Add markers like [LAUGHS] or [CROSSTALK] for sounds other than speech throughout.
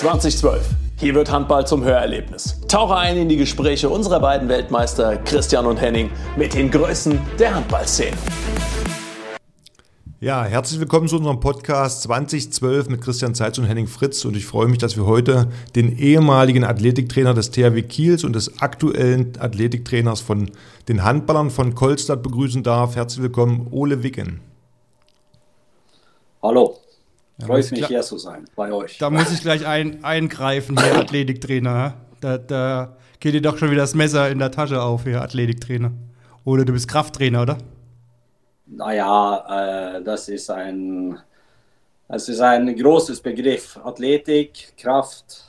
2012. Hier wird Handball zum Hörerlebnis. Tauche ein in die Gespräche unserer beiden Weltmeister Christian und Henning mit den Größen der Handballszene. Ja, herzlich willkommen zu unserem Podcast 2012 mit Christian Zeitz und Henning Fritz. Und ich freue mich, dass wir heute den ehemaligen Athletiktrainer des THW Kiels und des aktuellen Athletiktrainers von den Handballern von Kolstadt begrüßen darf. Herzlich willkommen, Ole Wicken. Hallo. Ja, Freue mich, hier zu sein bei euch. Da muss ich gleich ein, eingreifen, hier [LAUGHS] Athletiktrainer. Da, da geht dir doch schon wieder das Messer in der Tasche auf, hier Athletiktrainer. Oder du bist Krafttrainer, oder? Naja, äh, das ist ein, das ist ein großes Begriff. Athletik, Kraft.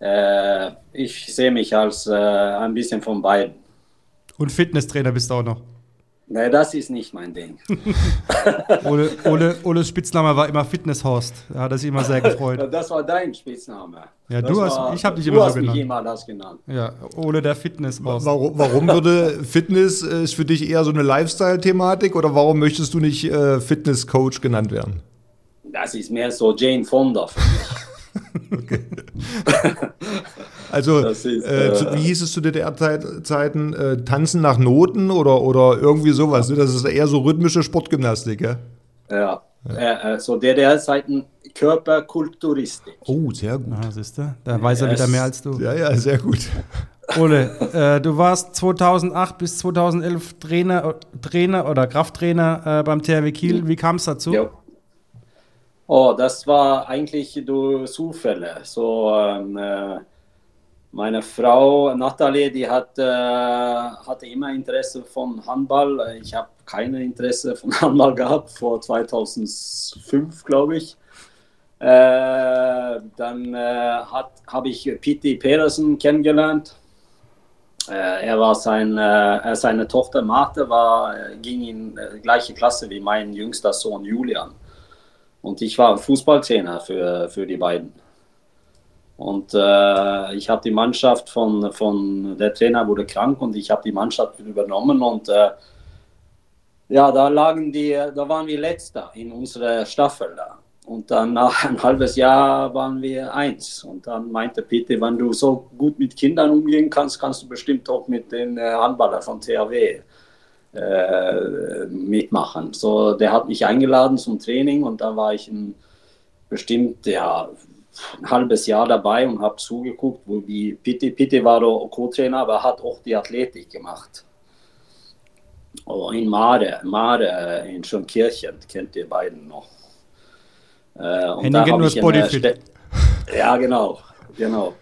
Äh, ich sehe mich als äh, ein bisschen von beiden. Und Fitnesstrainer bist du auch noch. Nee, das ist nicht mein Ding. [LAUGHS] Ole, Ole, Oles Spitzname war immer Fitnesshorst. Da hat er sich immer sehr gefreut. [LAUGHS] Das war dein Spitzname. Ja, das du hast, war, ich habe dich immer so genannt. Du hast mich immer das genannt. Ja, Ole der Fitnesshorst. Warum, warum würde [LAUGHS] Fitness, äh, ist für dich eher so eine Lifestyle-Thematik oder warum möchtest du nicht äh, Fitnesscoach genannt werden? Das ist mehr so Jane Fonda für mich. Okay. [LAUGHS] Also, ist, äh, äh, wie hieß es zu DDR-Zeiten? Äh, Tanzen nach Noten oder, oder irgendwie sowas? Ne? Das ist eher so rhythmische Sportgymnastik, ja? Ja, ja. Äh, so DDR-Zeiten Körperkulturistik. Oh, sehr gut. Ah, siehst du? Da weiß er wieder mehr als du. Ja, ja, sehr gut. Ole, äh, du warst 2008 bis 2011 Trainer, Trainer oder Krafttrainer äh, beim THW Kiel. Wie kam es dazu? Ja. Oh, das war eigentlich durch Zufälle. So, ähm, äh, meine Frau Nathalie, die hat, äh, hatte immer Interesse von Handball. Ich habe keine Interesse von [LAUGHS] Handball gehabt vor 2005, glaube ich. Äh, dann äh, habe ich Pete Pedersen kennengelernt. Äh, er war sein, äh, seine Tochter Martha war, ging in die gleiche Klasse wie mein jüngster Sohn Julian. Und ich war Fußballtrainer für, für die beiden. Und äh, ich habe die Mannschaft von, von, der Trainer wurde krank und ich habe die Mannschaft übernommen und äh, ja, da lagen die, da waren wir letzter in unserer Staffel da. Und dann nach ein halbes Jahr waren wir eins. Und dann meinte Peter, wenn du so gut mit Kindern umgehen kannst, kannst du bestimmt auch mit den äh, Handballern von THW äh, mitmachen. So, der hat mich eingeladen zum Training und da war ich ein bestimmt, ja, ein halbes Jahr dabei und habe zugeguckt, wo die Pitti, Pitti war Co-Trainer, aber hat auch die Athletik gemacht. Oh, in Mare, Mare in Schönkirchen, kennt ihr beiden noch. Äh, und da habe ich eine Ja, genau, genau.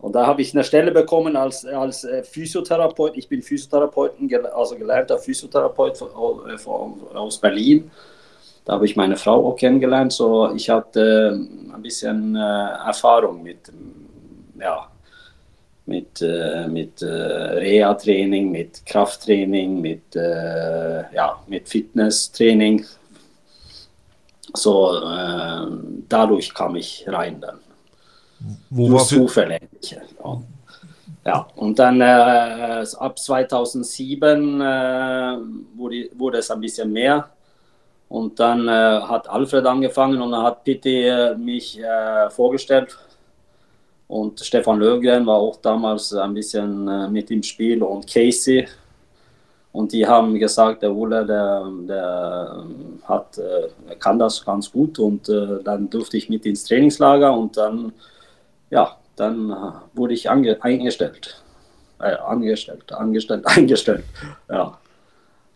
Und da habe ich eine Stelle bekommen als, als äh, Physiotherapeut. Ich bin Physiotherapeut, also gelernter Physiotherapeut äh, aus Berlin. Da habe ich meine Frau auch kennengelernt. So, ich hatte äh, ein bisschen äh, Erfahrung mit, ja, mit, mit Reha-Training, mit Krafttraining, mit, ja, mit Fitnesstraining. So, äh, dadurch kam ich rein dann. Nur zufällig. Ja. ja. und dann ab 2007 wurde, wurde es ein bisschen mehr und dann äh, hat Alfred angefangen und dann hat Pitti äh, mich äh, vorgestellt. Und Stefan Löfgren war auch damals ein bisschen äh, mit im Spiel und Casey. Und die haben gesagt, der Ulle, der, der hat, äh, kann das ganz gut. Und äh, dann durfte ich mit ins Trainingslager und dann, ja, dann wurde ich ange eingestellt. angestellt, angestellt, [LAUGHS] eingestellt. Ja,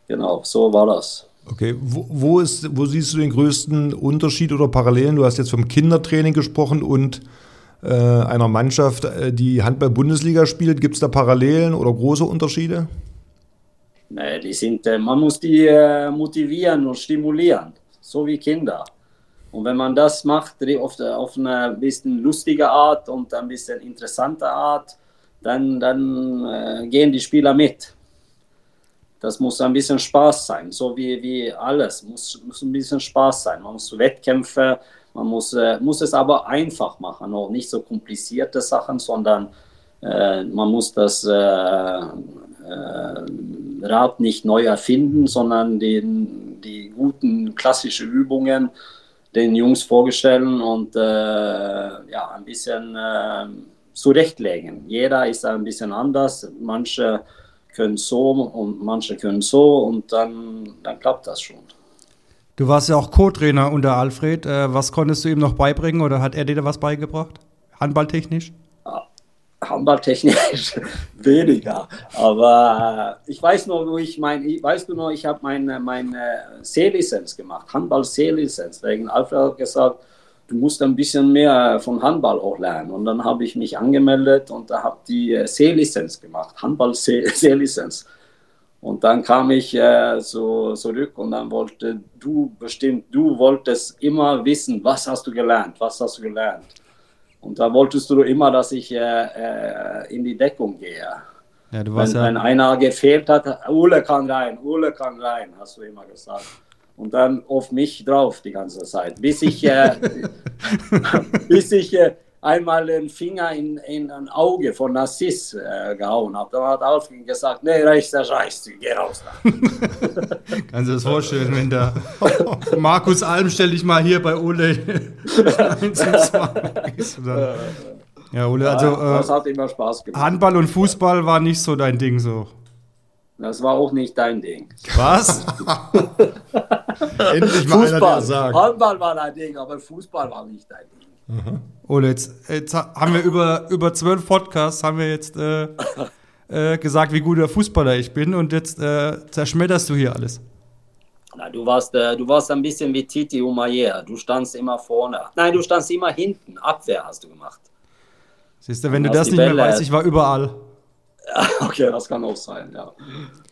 genau, so war das. Okay, wo, wo, ist, wo siehst du den größten Unterschied oder Parallelen? Du hast jetzt vom Kindertraining gesprochen und äh, einer Mannschaft, äh, die Handball-Bundesliga spielt. Gibt es da Parallelen oder große Unterschiede? Nee, die sind, äh, man muss die äh, motivieren und stimulieren, so wie Kinder. Und wenn man das macht, auf, auf eine bisschen lustige Art und ein bisschen interessante Art, dann, dann äh, gehen die Spieler mit das muss ein bisschen Spaß sein, so wie, wie alles, muss, muss ein bisschen Spaß sein. Man muss Wettkämpfe, man muss, äh, muss es aber einfach machen, auch nicht so komplizierte Sachen, sondern äh, man muss das äh, äh Rad nicht neu erfinden, sondern den, die guten klassischen Übungen den Jungs vorstellen und äh, ja, ein bisschen äh, zurechtlegen. Jeder ist ein bisschen anders. Manche können so und manche können so und dann, dann klappt das schon. Du warst ja auch Co-Trainer unter Alfred. Äh, was konntest du ihm noch beibringen oder hat er dir was beigebracht? Handballtechnisch? Handballtechnisch [LAUGHS] weniger. Aber äh, ich weiß noch, wo ich mein, weißt du noch, ich habe meine, meine C-Lizenz gemacht, Handball-C-Lizenz. Wegen Alfred hat gesagt, du musst ein bisschen mehr von Handball auch lernen. Und dann habe ich mich angemeldet und da habe die äh, C-Lizenz gemacht, Handball-C-Lizenz. Und dann kam ich äh, so zurück und dann wollte du bestimmt, du wolltest immer wissen, was hast du gelernt, was hast du gelernt. Und da wolltest du immer, dass ich äh, äh, in die Deckung gehe. Ja, wenn, wenn einer gefehlt hat, Ule kann rein, Ule kann rein, hast du immer gesagt. Und dann auf mich drauf die ganze Zeit, bis ich, äh, [LAUGHS] [LAUGHS] bis ich äh, einmal den Finger in, in ein Auge von Narciss äh, gehauen habe. Da hat Alfred gesagt, nee, reicht, das reicht, geh raus da. [LAUGHS] Kannst du dir das vorstellen, wenn der [LAUGHS] Markus Alm, stell dich mal hier bei Ole [LAUGHS] Ja, Ole, also ja, das hat immer Spaß gemacht. Handball und Fußball war nicht so dein Ding so. Das war auch nicht dein Ding. Was? Endlich mal Fußball. einer, der sagt. Handball war dein Ding, aber Fußball war nicht dein Ding. Mhm. Ole, jetzt, jetzt, haben wir über, über zwölf Podcasts haben wir jetzt äh, äh, gesagt, wie guter Fußballer ich bin und jetzt äh, zerschmetterst du hier alles. Na, du, warst, äh, du warst ein bisschen wie Titi Umayer. Du standst immer vorne. Nein, du standst immer hinten. Abwehr hast du gemacht. Siehst du, wenn du das nicht Bälle, mehr weißt, ich war überall. [LAUGHS] Okay, das kann auch sein, ja.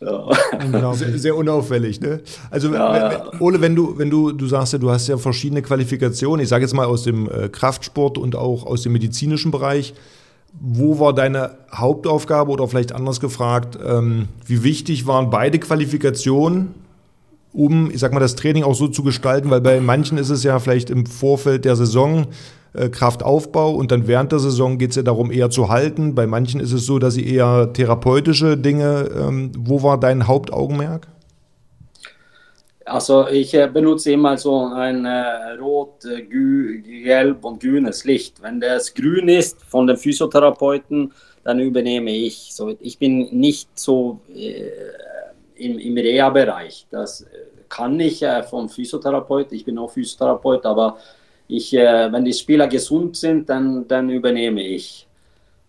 ja. Sehr, sehr, unauffällig, ne? Also, ja, ja. Ole, wenn du, wenn du, du sagst ja, du hast ja verschiedene Qualifikationen, ich sage jetzt mal aus dem äh, Kraftsport und auch aus dem medizinischen Bereich. Wo war deine Hauptaufgabe oder vielleicht anders gefragt, ähm, wie wichtig waren beide Qualifikationen, um, ich sag mal, das Training auch so zu gestalten? Weil bei manchen ist es ja vielleicht im Vorfeld der Saison, äh, Kraftaufbau und dann während der Saison geht es ja darum, eher zu halten. Bei manchen ist es so, dass sie eher therapeutische Dinge. Ähm, wo war dein Hauptaugenmerk? Also ich äh, benutze immer so ein äh, rot, äh, gelb und grünes Licht. Wenn das grün ist von den Physiotherapeuten, dann übernehme ich. So, ich bin nicht so äh, im, im Reha-Bereich. Das äh, kann ich vom Physiotherapeut. Ich bin auch Physiotherapeut, aber ich, äh, wenn die Spieler gesund sind, dann, dann übernehme ich.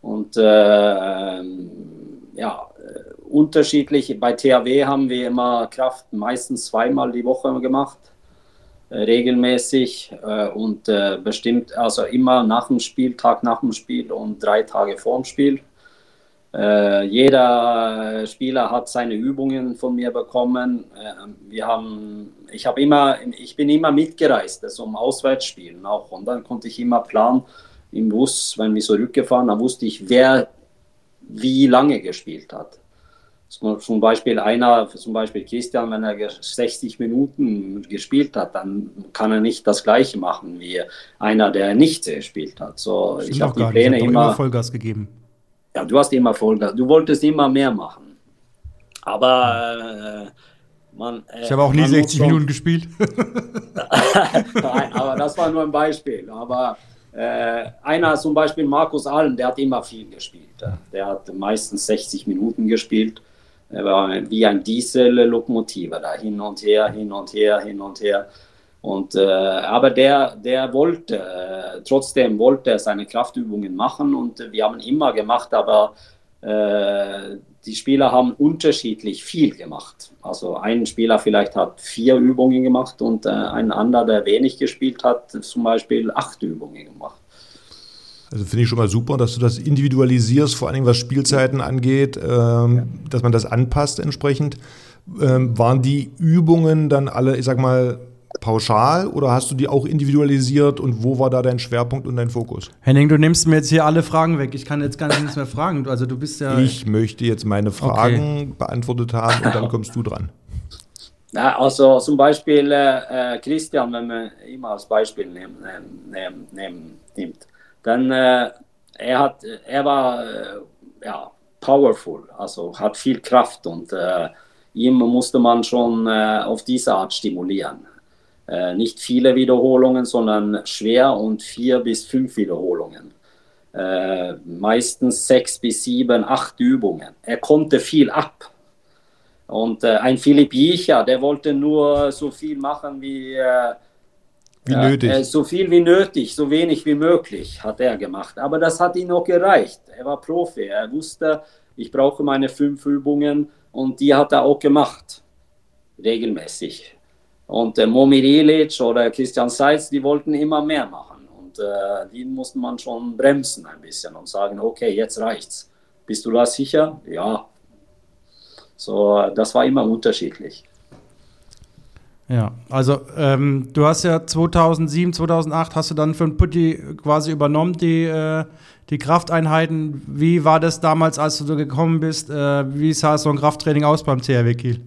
Und äh, ähm, ja, äh, unterschiedlich. Bei THW haben wir immer Kraft meistens zweimal die Woche gemacht, äh, regelmäßig äh, und bestimmt, also immer nach dem Spiel, Tag nach dem Spiel und drei Tage vor dem Spiel. Jeder Spieler hat seine Übungen von mir bekommen. Wir haben, ich, hab immer, ich bin immer mitgereist, also um Auswärtsspielen auch. Und dann konnte ich immer planen im Bus, wenn wir zurückgefahren, dann wusste ich, wer wie lange gespielt hat. Zum Beispiel einer, zum Beispiel Christian, wenn er 60 Minuten gespielt hat, dann kann er nicht das Gleiche machen wie einer, der nicht gespielt hat. So, ich habe die Pläne immer, immer Vollgas gegeben ja, du hast immer Vollgas, du wolltest immer mehr machen. Aber äh, man. Äh, ich habe auch nie 60 Minuten gespielt. [LAUGHS] Nein, aber das war nur ein Beispiel. Aber äh, einer zum Beispiel Markus Allen, der hat immer viel gespielt. Der hat meistens 60 Minuten gespielt. Er war wie ein Diesel-Lokomotive da hin und her, hin und her, hin und her. Und, äh, aber der, der wollte, äh, trotzdem wollte er seine Kraftübungen machen und wir haben immer gemacht, aber äh, die Spieler haben unterschiedlich viel gemacht. Also ein Spieler vielleicht hat vier Übungen gemacht und äh, ein anderer, der wenig gespielt hat, zum Beispiel acht Übungen gemacht. Also finde ich schon mal super, dass du das individualisierst, vor allem was Spielzeiten angeht, ähm, ja. dass man das anpasst entsprechend. Ähm, waren die Übungen dann alle, ich sag mal, pauschal oder hast du die auch individualisiert und wo war da dein Schwerpunkt und dein Fokus? Henning, du nimmst mir jetzt hier alle Fragen weg. Ich kann jetzt gar nichts mehr fragen. Also du bist ja. Ich möchte jetzt meine Fragen okay. beantwortet haben und dann kommst du dran. Ja, also zum Beispiel äh, äh Christian, wenn man immer als Beispiel nehmen, nehmen, nehmen, nimmt, dann äh, er hat, er war äh, ja powerful, also hat viel Kraft und äh, ihm musste man schon äh, auf diese Art stimulieren. Äh, nicht viele Wiederholungen, sondern schwer und vier bis fünf Wiederholungen. Äh, meistens sechs bis sieben, acht Übungen. Er konnte viel ab. Und äh, ein Philipp Jicha, der wollte nur so viel machen wie, äh, wie nötig. Äh, so viel wie nötig, so wenig wie möglich hat er gemacht. Aber das hat ihm noch gereicht. Er war Profi. Er wusste, ich brauche meine fünf Übungen und die hat er auch gemacht. Regelmäßig. Und äh, Momir Ilic oder Christian Seitz, die wollten immer mehr machen. Und äh, die musste man schon bremsen ein bisschen und sagen, okay, jetzt reicht's. Bist du da sicher? Ja. So, das war immer unterschiedlich. Ja, also ähm, du hast ja 2007, 2008 hast du dann für Putti quasi übernommen, die, äh, die Krafteinheiten. Wie war das damals, als du gekommen bist? Äh, wie sah so ein Krafttraining aus beim THW Kiel?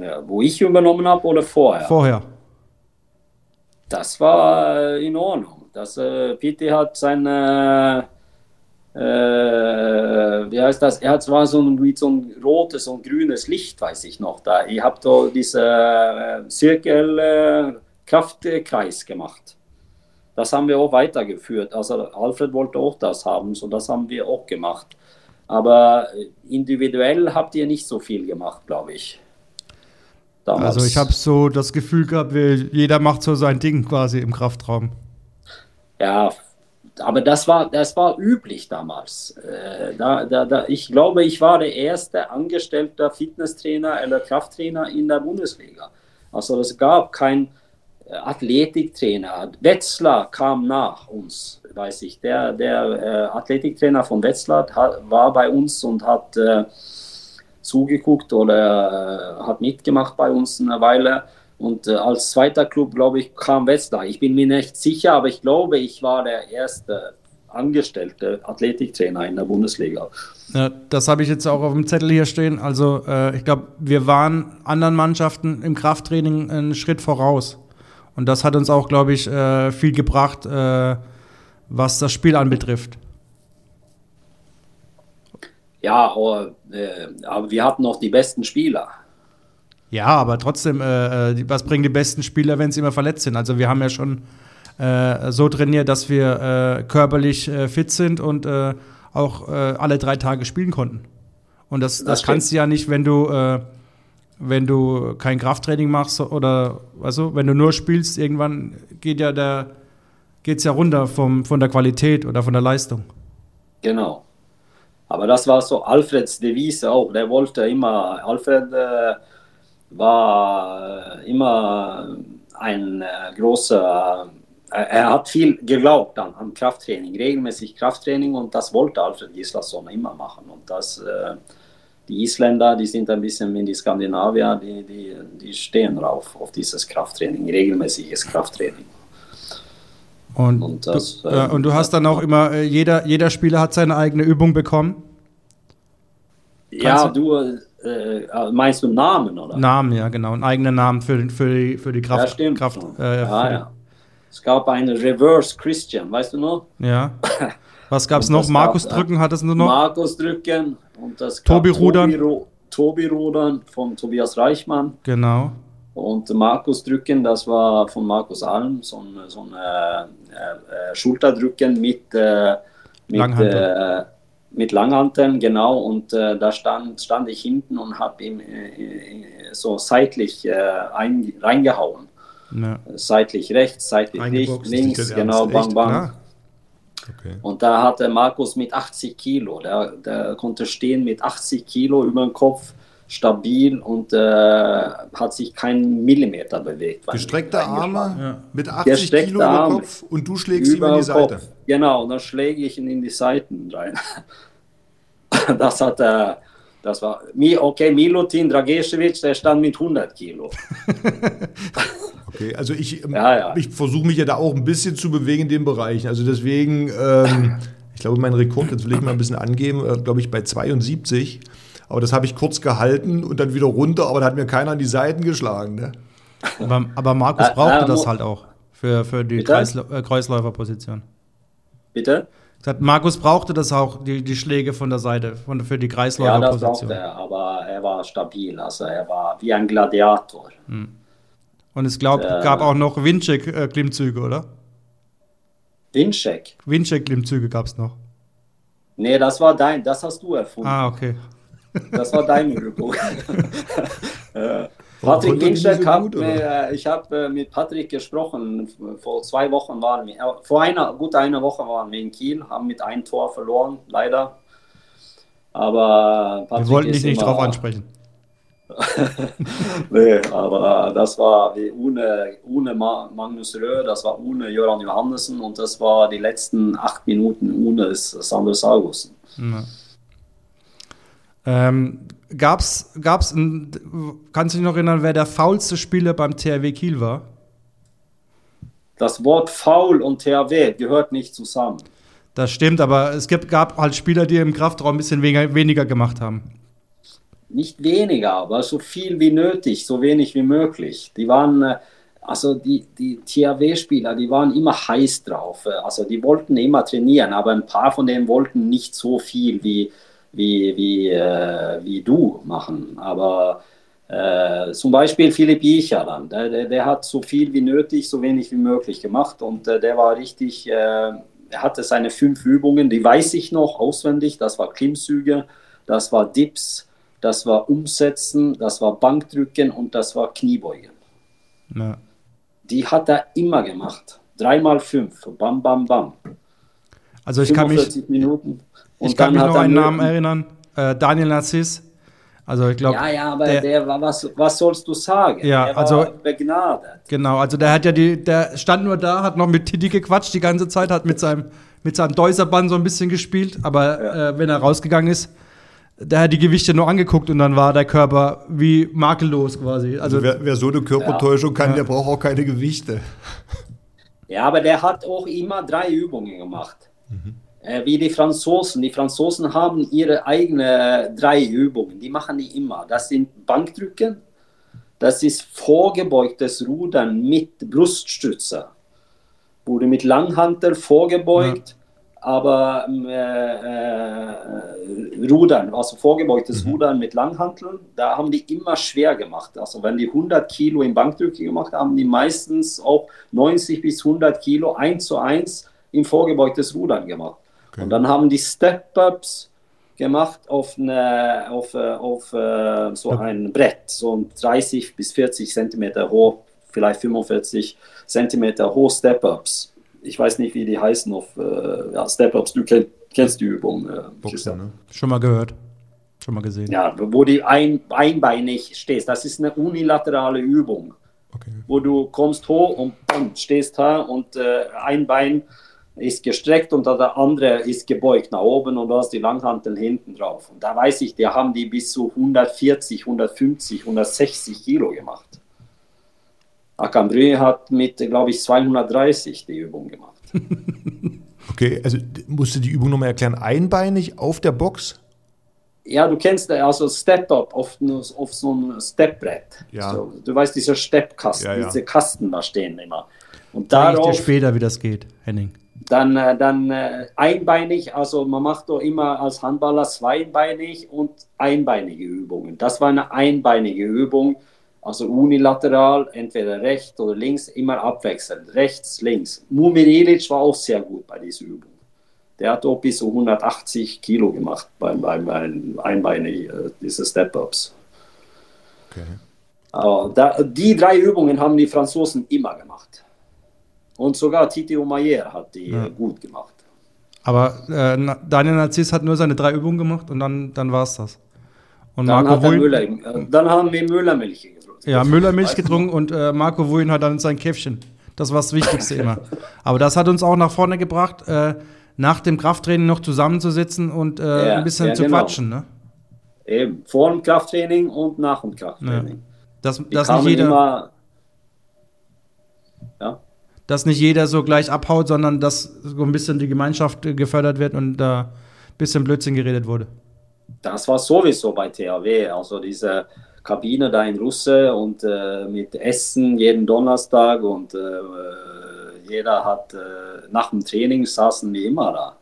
Ja, wo ich übernommen habe oder vorher? Vorher. Das war äh, in Ordnung. Das, äh, Pitti hat seine, äh, wie heißt das? Er hat zwar so ein, wie so ein rotes und grünes Licht, weiß ich noch. Da. Ich habe da diesen äh, Zirkel-Kraftkreis äh, gemacht. Das haben wir auch weitergeführt. Also Alfred wollte auch das haben, so das haben wir auch gemacht. Aber individuell habt ihr nicht so viel gemacht, glaube ich. Damals. Also ich habe so das Gefühl gehabt, jeder macht so sein Ding quasi im Kraftraum. Ja, aber das war, das war üblich damals. Äh, da, da, da, ich glaube, ich war der erste angestellte Fitnesstrainer oder Krafttrainer in der Bundesliga. Also es gab keinen äh, Athletiktrainer. Wetzlar kam nach uns, weiß ich. Der, der äh, Athletiktrainer von Wetzlar hat, war bei uns und hat äh, zugeguckt oder äh, hat mitgemacht bei uns eine Weile. Und äh, als zweiter Club, glaube ich, kam Wetzlar. Ich bin mir nicht sicher, aber ich glaube, ich war der erste angestellte Athletiktrainer in der Bundesliga. Ja, das habe ich jetzt auch auf dem Zettel hier stehen. Also äh, ich glaube, wir waren anderen Mannschaften im Krafttraining einen Schritt voraus. Und das hat uns auch, glaube ich, äh, viel gebracht, äh, was das Spiel anbetrifft. Ja, aber, äh, aber wir hatten noch die besten Spieler. Ja, aber trotzdem, äh, äh was bringen die besten Spieler, wenn sie immer verletzt sind? Also wir haben ja schon äh, so trainiert, dass wir äh, körperlich äh, fit sind und auch alle drei Tage spielen konnten. Und das, das, das kannst du ja nicht, wenn du, wenn du kein Krafttraining machst oder also wenn du nur spielst, irgendwann geht ja der geht's ja runter vom, von der Qualität oder von der Leistung. Genau. Aber das war so Alfreds Devise auch. Der wollte immer, Alfred äh, war immer ein äh, großer, äh, er hat viel geglaubt an, an, Krafttraining, regelmäßig Krafttraining und das wollte Alfred Gislason immer machen. Und das, äh, die Isländer, die sind ein bisschen wie die Skandinavier, die, die, die stehen drauf, auf dieses Krafttraining, regelmäßiges Krafttraining. Und, und, das, du, äh, und du hast dann auch immer, äh, jeder, jeder Spieler hat seine eigene Übung bekommen? ja, du, äh, meinst du Namen, oder? Namen, ja, genau. Einen eigenen Namen für, für, die, für die Kraft. Ja, stimmt. Kraft, äh, ja, ja. Es gab einen Reverse Christian, weißt du noch? Ja. [LAUGHS] Was gab es noch? Markus Drücken hattest du noch? Markus Drücken und das Tobi Rudern. Tobi, Tobi Rudern von Tobias Reichmann. Genau. Und Markus Drücken, das war von Markus Alm, so ein, so ein äh, äh, Schulterdrücken mit, äh, mit, äh, mit Langhanteln, genau. Und äh, da stand, stand ich hinten und habe ihm äh, so seitlich ein, reingehauen. Ja. Seitlich rechts, seitlich links, links genau, bang, bang. Okay. Und da hatte Markus mit 80 Kilo, der, der konnte stehen mit 80 Kilo über den Kopf stabil und äh, hat sich keinen Millimeter bewegt. Gestreckte Arme ja. mit 80 Gestreckte Kilo über Kopf und du schlägst ihm in die Seite. Kopf. Genau, und dann schläge ich ihn in die Seiten rein. [LAUGHS] das hat er. Äh, das war, okay, Milutin Dragicevic, der stand mit 100 Kilo. [LAUGHS] okay, also ich, ähm, ja, ja. ich versuche mich ja da auch ein bisschen zu bewegen in dem Bereich. Also deswegen, ähm, ich glaube, mein Rekord, jetzt will ich mal ein bisschen angeben, äh, glaube ich, bei 72. Aber das habe ich kurz gehalten und dann wieder runter, aber da hat mir keiner an die Seiten geschlagen. Ne? Aber, aber Markus äh, brauchte äh, das halt auch für, für die Kreisl äh, Kreisläuferposition. Bitte? Markus brauchte das auch, die, die Schläge von der Seite, von, für die Kreisläuferposition. Ja, das brauchte er, aber er war stabil. Also er war wie ein Gladiator. Hm. Und es glaub, Ja. gab auch noch Windcheck-Klimmzüge, oder? Windcheck. Windcheck-Klimmzüge gab es noch. Nee, das war dein, das hast du erfunden. Ah, okay. Das war deine Übung. [LAUGHS] Äh, Patrick so hat mir, äh, ich habe äh, mit Patrick gesprochen. Vor zwei Wochen waren wir, vor einer, gut einer Woche waren wir in Kiel, haben mit einem Tor verloren, leider. Aber Wir Patrick wollten ist dich nicht immer- drauf ansprechen. [LAUGHS] nee, aber das war ohne, ohne Ma- Magnus Röhr, das war ohne Göran Johannessen und das war die letzten acht Minuten ohne Sander Saugussen. Ja. Ähm, gab's, gab's ein, kannst du dich noch erinnern, wer der faulste Spieler beim THW Kiel war? Das Wort Foul und THW gehört nicht zusammen. Das stimmt, aber es gibt, gab halt Spieler, die im Kraftraum ein bisschen weniger, weniger gemacht haben. Nicht weniger, aber so viel wie nötig, so wenig wie möglich. Die waren, äh, also die, die THW-Spieler, die waren immer heiß drauf. Äh, Also die wollten immer trainieren, aber ein paar von denen wollten nicht so viel wie, wie, wie, äh, wie du machen. Aber äh, zum Beispiel Philipp Jicher dann, der, der, der hat so viel wie nötig, so wenig wie möglich gemacht und äh, der war richtig, äh, er hatte seine fünf Übungen, die weiß ich noch auswendig, das war Klimmzüge, das war Dips, das war Umsetzen, das war Bankdrücken und das war Kniebeugen. Ja. Die hat er immer gemacht. Dreimal fünf, bam, bam, bam. Also ich kann mich, 45 Minuten. Und ich kann mich noch einen Namen erinnern. Äh, Daniel Narziss. Also ich glaube, Ja, ja, aber der- der, war, was, was sollst du sagen? Ja, der war also- begnadet. genau, also der hat ja die, der stand nur da, hat noch mit Titi gequatscht die ganze Zeit, hat mit seinem, mit seinem Deuserband so ein bisschen gespielt, aber äh, wenn er rausgegangen ist, der hat die Gewichte nur angeguckt und dann war der Körper wie makellos quasi. Also Also wer, wer so eine Körpertäuschung kann, der braucht auch keine Gewichte. Ja, aber der hat auch immer drei Übungen gemacht. Äh, wie die Franzosen. Die Franzosen haben ihre eigenen drei Übungen. Die machen die immer. Das sind Bankdrücken, das ist vorgebeugtes Rudern mit Bruststützer. Wurde mit Langhantel vorgebeugt, aber ähm, äh, äh, Rudern, also vorgebeugtes Rudern mit Langhanteln, da haben die immer schwer gemacht. Also wenn die 100 Kilo in Bankdrücke gemacht haben, haben die meistens auch 90 bis 100 Kilo 1 zu 1 im vorgebeugtes Rudern gemacht. Und dann haben die Step-Ups gemacht auf, eine, auf, äh, auf äh, so ein Brett, so ein 30 bis 40 Zentimeter hoch, vielleicht 45 Zentimeter hoch Step-Ups. Ich weiß nicht, wie die heißen auf äh, ja, Step-Ups. Du kenn, kennst die Übung. Äh, Boxen, ne? schon mal gehört, schon mal gesehen. Ja, wo du ein, einbeinig stehst. Das ist eine unilaterale Übung Okay. wo du kommst hoch und bam, stehst da und äh, ein Bein ist gestreckt und der andere ist gebeugt nach oben und du hast die Langhantel hinten drauf. Und da weiß ich, die haben die bis zu 140, 150, 160 Kilo gemacht. Akambry hat mit, glaube ich, 230 die Übung gemacht. [LAUGHS] Okay, also musst du die Übung nochmal erklären. Einbeinig auf der Box? Ja, du kennst also Step-Up auf, auf so ein Stepbrett. Ja. So, du weißt, diese Steppkasten, Ja, ja. diese Kasten da stehen immer. Und Zeige ich dir darauf später, wie das geht, Henning. Dann, äh, dann äh, einbeinig, also man macht doch immer als Handballer zweibeinig und einbeinige Übungen. Das war eine einbeinige Übung, also unilateral, entweder rechts oder links, immer abwechselnd, rechts, links. Mumir Ilic war auch sehr gut bei dieser Übung. Der hat auch bis zu 180 Kilo gemacht beim, beim, beim einbeinig, äh, diese Step-Ups. Okay. Aber da, die drei Übungen haben die Franzosen immer gemacht. Und sogar Titi Omayer hat die Ja. äh, gut gemacht. Aber äh, Daniel Narziss hat nur seine drei Übungen gemacht und dann, dann war es das. Und Dann, Marco Wuin, Müller, äh, dann haben wir Müllermilch getrunken. ja, Müllermilch getrunken und äh, Marco Wuin hat dann sein Käffchen. Das war das Wichtigste immer. [LAUGHS] Aber das hat uns auch nach vorne gebracht, äh, nach dem Krafttraining noch zusammenzusitzen und Ja, ein bisschen ja, zu genau. quatschen. Ne? Eben, vor dem Krafttraining und nach dem Krafttraining. Dass, Die dass, nicht jeder, immer. Dass nicht jeder so gleich abhaut, sondern dass so ein bisschen die Gemeinschaft äh, gefördert wird und da ein bisschen Blödsinn geredet wurde. das war sowieso bei THW. Also diese Kabine da in Russe und äh, mit Essen jeden Donnerstag und äh, jeder hat äh, nach dem Training saßen wir immer da.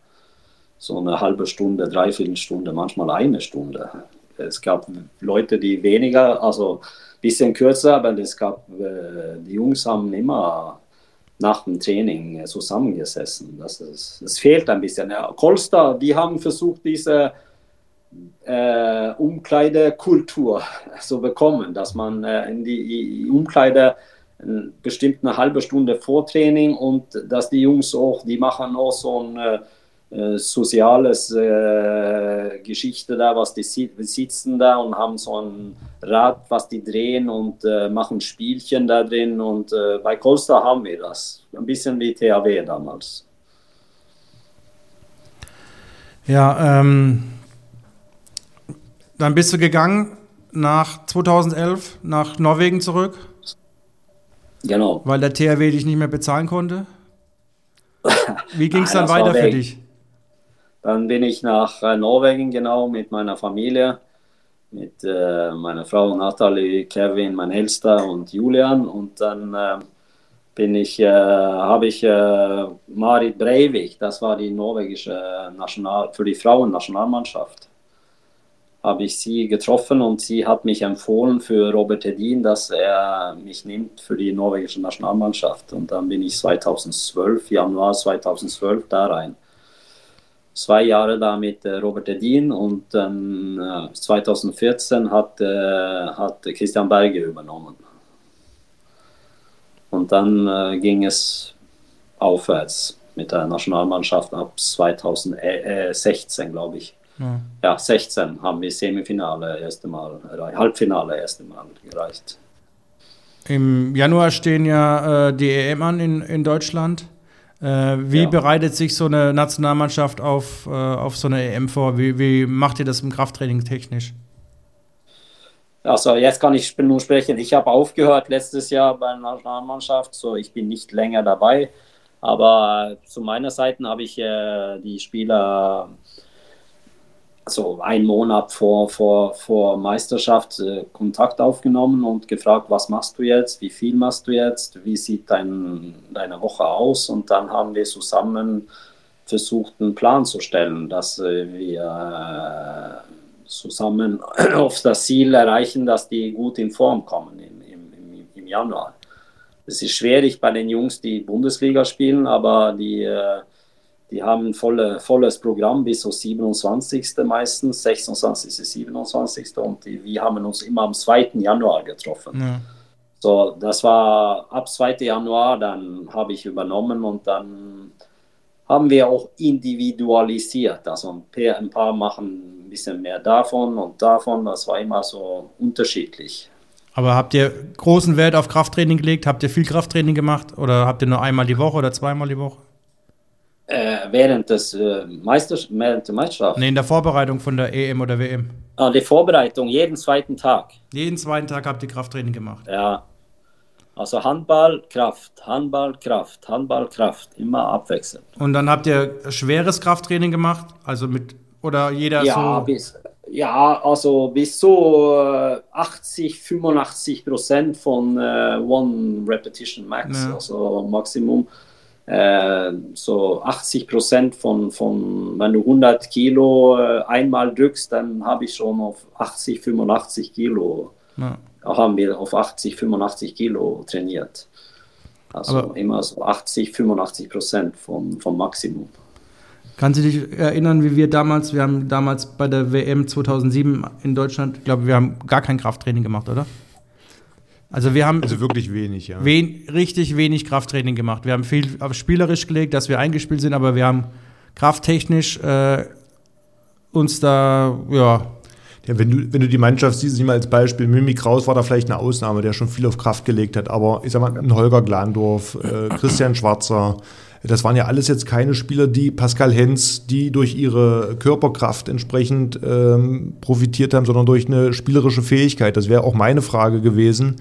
So eine halbe Stunde, dreiviertel Stunde, manchmal eine Stunde. Es gab Leute, die weniger, also bisschen kürzer, aber es gab, äh, die Jungs haben immer nach dem Training zusammengesessen. Das, ist, das fehlt ein bisschen. Ja, Kolster, die haben versucht, diese äh, Umkleidekultur [LAUGHS] zu bekommen, dass man äh, in die Umkleide bestimmt eine halbe Stunde vor Training und dass die Jungs auch, die machen auch so ein äh, soziales äh, Geschichte da, was die sitzen da und haben so ein Rad, was die drehen und äh, machen Spielchen da drin. Und äh, bei Costa haben wir das. Ein bisschen wie THW damals. Ja, ähm, dann bist du gegangen nach 2011 nach Norwegen zurück. Genau. Weil der THW dich nicht mehr bezahlen konnte. [LAUGHS] Wie ging es dann weiter für dich? Dann bin ich nach äh, Norwegen genau mit meiner Familie, mit äh, meiner Frau Nathalie, Kevin, mein Älster und Julian. Und dann äh, bin ich, äh, habe ich äh, Marit Breivik, das war die norwegische National, für die Frauen-Nationalmannschaft, habe ich sie getroffen und sie hat mich empfohlen für Robert Hedin, dass er mich nimmt für die norwegische Nationalmannschaft. Und dann bin ich 2012, Januar 2012 da rein zwei Jahre da mit äh, Robert Edin und dann äh, 2014 hat, äh, hat Christian Berge übernommen. Und dann äh, ging es aufwärts mit der Nationalmannschaft ab 2016, glaube ich. Ja. ja, 16 haben wir Semifinale erste Mal, Halbfinale erste Mal gereicht. Im Januar stehen ja äh, die EM an in, in Deutschland. Äh, wie ja. bereitet sich so eine Nationalmannschaft auf, äh, auf so eine EM vor? Wie, wie macht ihr das im Krafttraining technisch? Also jetzt kann ich nur sprechen. Ich habe aufgehört letztes Jahr bei der Nationalmannschaft, so ich bin nicht länger dabei. Aber zu meiner Seite habe ich äh, die Spieler so einen Monat vor, vor, vor Meisterschaft äh, Kontakt aufgenommen und gefragt, was machst du jetzt, wie viel machst du jetzt, wie sieht dein, deine Woche aus? Und dann haben wir zusammen versucht, einen Plan zu stellen, dass äh, wir äh, zusammen [CLEARS THROAT] auf das Ziel erreichen, dass die gut in Form kommen im, im, im Januar. Es ist schwierig bei den Jungs, die Bundesliga spielen, aber die die haben ein volle, volles Programm bis zum 27. meistens, 26. 27. Und die, wir haben uns immer am 2. Januar getroffen. Ja. So, das war ab 2. Januar, dann habe ich übernommen und dann haben wir auch individualisiert. Also ein paar machen ein bisschen mehr davon und davon. Das war immer so unterschiedlich. Aber habt ihr großen Wert auf Krafttraining gelegt? Habt ihr viel Krafttraining gemacht? Oder habt ihr nur einmal die Woche oder zweimal die Woche? Äh, während, des, äh, Meisters während der Meisterschaft? Nee, in der Vorbereitung von der EM oder WM. Ah, die Vorbereitung, jeden zweiten Tag. Jeden zweiten Tag habt ihr Krafttraining gemacht. Ja. Also Handball, Kraft, Handball, Kraft, Handball, Kraft, immer abwechselnd. Und dann habt ihr schweres Krafttraining gemacht? Also mit, oder jeder ja, so? Bis, ja, also bis so 80, 85 Prozent von äh, One Repetition Max, ja. also Maximum äh, so 80 Prozent von, von, wenn du 100 Kilo äh, einmal drückst, dann habe ich schon auf 80, 85 Kilo, ja. haben wir auf 80, 85 Kilo trainiert. Also Aber immer so 80, 85 Prozent vom, vom Maximum. Kannst du dich erinnern, wie wir damals, wir haben damals bei der WM 2007 in Deutschland, ich glaube, wir haben gar kein Krafttraining gemacht, oder? Also wir haben also wirklich wenig, ja. Wen, richtig wenig Krafttraining gemacht. Wir haben viel auf spielerisch gelegt, dass wir eingespielt sind, aber wir haben krafttechnisch äh, uns da ja. Ja, wenn du, wenn du die Mannschaft siehst, nicht mal als Beispiel, Mimi Kraus war da vielleicht eine Ausnahme, der schon viel auf Kraft gelegt hat, aber ich sag mal, ein Holger Glandorf, äh, Christian Schwarzer, das waren ja alles jetzt keine Spieler, die Pascal Hens, die durch ihre Körperkraft entsprechend ähm, profitiert haben, sondern durch eine spielerische Fähigkeit. Das wäre auch meine Frage gewesen,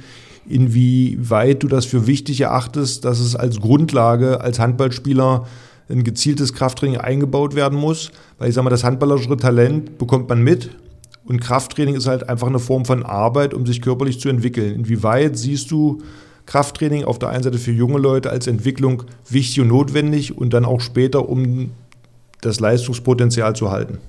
inwieweit du das für wichtig erachtest, dass es als Grundlage als Handballspieler ein gezieltes Krafttraining eingebaut werden muss. Weil ich sage mal, das handballerische Talent bekommt man mit. Und Krafttraining ist halt einfach eine Form von Arbeit, um sich körperlich zu entwickeln. Inwieweit siehst du Krafttraining auf der einen Seite für junge Leute als Entwicklung wichtig und notwendig und dann auch später, um das Leistungspotenzial zu halten?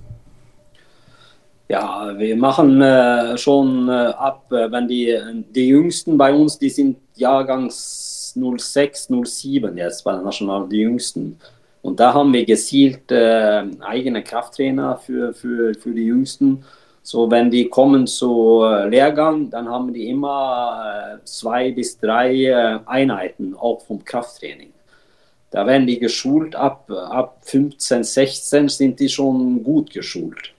Ja, wir machen äh, schon äh, ab, äh, wenn die, die Jüngsten bei uns, die sind Jahrgangs 06, 07 jetzt bei der National, die Jüngsten. Und da haben wir gezielt äh, eigene Krafttrainer für, für, für die Jüngsten. So, wenn die kommen zu äh, Lehrgang, dann haben die immer äh, zwei bis drei Einheiten auch vom Krafttraining. Da werden die geschult, ab, ab 15, 16 sind die schon gut geschult.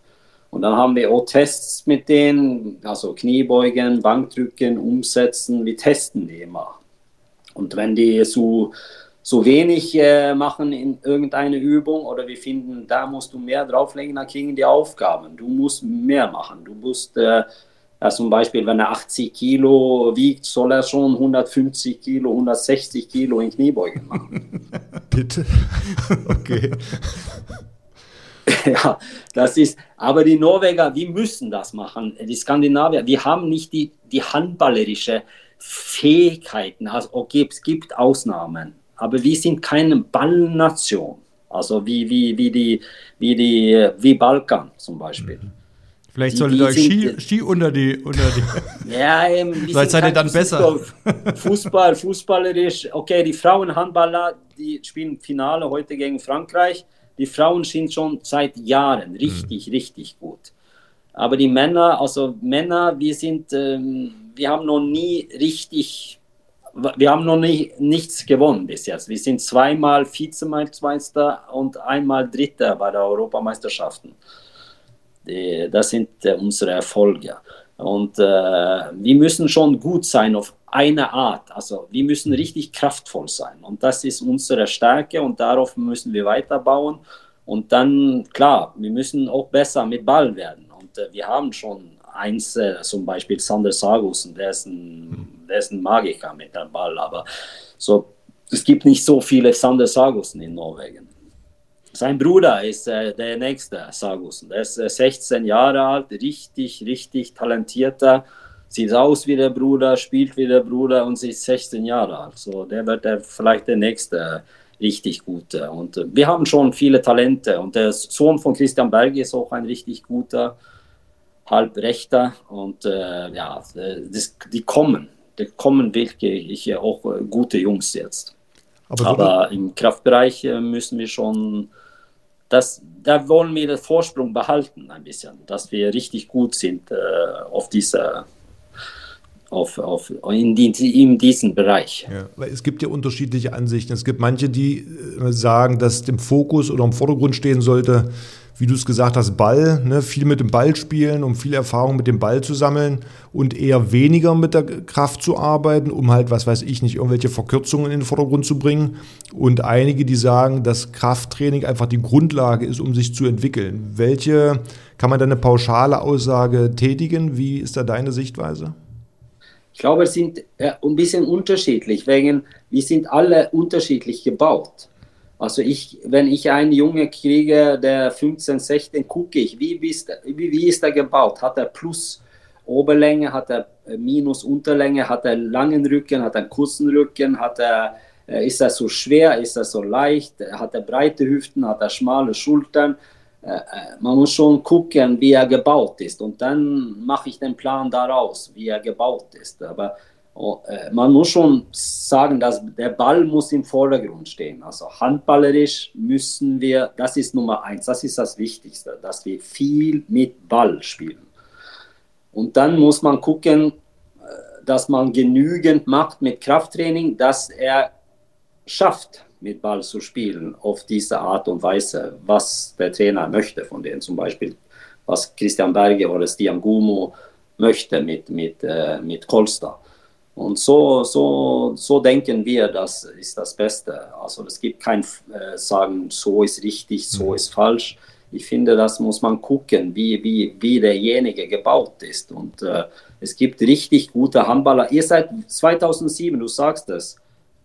Und dann haben wir auch Tests mit denen, also Kniebeugen, Bankdrücken, Umsetzen, wir testen die immer. Und wenn die so, so wenig äh, machen in irgendeine Übung oder wir finden, da musst du mehr drauflegen, dann kriegen die Aufgaben. Du musst mehr machen. Du musst äh, ja, zum Beispiel, wenn er 80 Kilo wiegt, soll er schon 150 Kilo, 160 Kilo in Kniebeugen machen. [LAUGHS] Bitte? [LAUGHS] okay. [LAUGHS] ja, das ist, aber die Norweger, wir müssen das machen. Die Skandinavier, wir haben nicht die, die handballerische Fähigkeiten. Also okay, es gibt Ausnahmen, aber wir sind keine Ballnation. Also wie, wie, wie, die, wie, die, wie Balkan zum Beispiel. Mhm. Vielleicht solltet ihr euch Ski, Ski, unter die. Unter die [LAUGHS] ja, eben, Vielleicht seid ihr dann besser. Fußball, fußballerisch. Okay, die Frauenhandballer, die spielen Finale heute gegen Frankreich. Die Frauen sind schon seit Jahren richtig, mhm. richtig gut. Aber die Männer, also Männer, wir sind, ähm, wir haben noch nie richtig, wir haben noch nie, nichts gewonnen bis jetzt. Wir sind zweimal Vizemeister und einmal Dritter bei der Europameisterschaften. Das sind äh, unsere Erfolge. Und äh, wir müssen schon gut sein auf eine Art. Also wir müssen mhm. richtig kraftvoll sein. Und das ist unsere Stärke und darauf müssen wir weiterbauen. Und dann, klar, wir müssen auch besser mit Ball werden. Und äh, wir haben schon eins, äh, zum Beispiel Sander Sagussen, der ist, ein, mhm. der ist ein Magiker mit dem Ball. Aber so, es gibt nicht so viele Sander Sagussen in Norwegen. Sein Bruder ist äh, der nächste Sagussen. Der ist äh, 16 Jahre alt, richtig, richtig talentierter. Sieht aus wie der Bruder, spielt wie der Bruder und ist 16 Jahre alt. So, der wird der, vielleicht der nächste richtig gute. Und äh, wir haben schon viele Talente. Und der Sohn von Christian Berge ist auch ein richtig guter Halbrechter. Und äh, ja, das, die kommen. Die kommen wirklich auch äh, gute Jungs jetzt. Aber, Aber im Kraftbereich äh, müssen wir schon das, da wollen wir den Vorsprung behalten ein bisschen, dass wir richtig gut sind äh, auf dieser auf, auf, in, die, in diesem Bereich. Ja, weil es gibt ja unterschiedliche Ansichten. Es gibt manche, die äh, sagen, dass im Fokus oder im Vordergrund stehen sollte, wie du es gesagt hast, Ball, ne, viel mit dem Ball spielen, um viel Erfahrung mit dem Ball zu sammeln und eher weniger mit der Kraft zu arbeiten, um halt, was weiß ich nicht, irgendwelche Verkürzungen in den Vordergrund zu bringen. Und einige, die sagen, dass Krafttraining einfach die Grundlage ist, um sich zu entwickeln. Welche, kann man da eine pauschale Aussage tätigen? Wie ist da deine Sichtweise? Ich glaube, wir sind äh, ein bisschen unterschiedlich, wegen wir sind alle unterschiedlich gebaut. Also ich, wenn ich einen Junge kriege, der 15, 16, gucke ich, wie, wie, ist, wie, wie ist er gebaut? Hat er Plus Oberlänge, hat er äh, Minus Unterlänge, hat er langen Rücken, hat er kurzen Rücken, hat er, äh, ist er so schwer, ist er so leicht, hat er breite Hüften, hat er schmale Schultern? Äh, man muss schon gucken, wie er gebaut ist. Und dann mache ich den Plan daraus, wie er gebaut ist. Aber man muss schon sagen, dass der Ball muss im Vordergrund stehen. Also handballerisch müssen wir, das ist Nummer eins, das ist das Wichtigste, dass wir viel mit Ball spielen. Und dann muss man gucken, äh, dass man genügend macht mit Krafttraining, dass er schafft, mit Ball zu spielen auf diese Art und Weise, was der Trainer möchte von denen zum Beispiel, was Christian Berge oder Stian Gumo möchte mit, mit, äh, mit Kolster. Und so, so, so denken wir, das ist das Beste. Also es gibt kein äh, Sagen, so ist richtig, so mhm. ist falsch. Ich finde, das muss man gucken, wie, wie, wie derjenige gebaut ist. Und äh, es gibt richtig gute Handballer. Ihr seid 2007, du sagst es,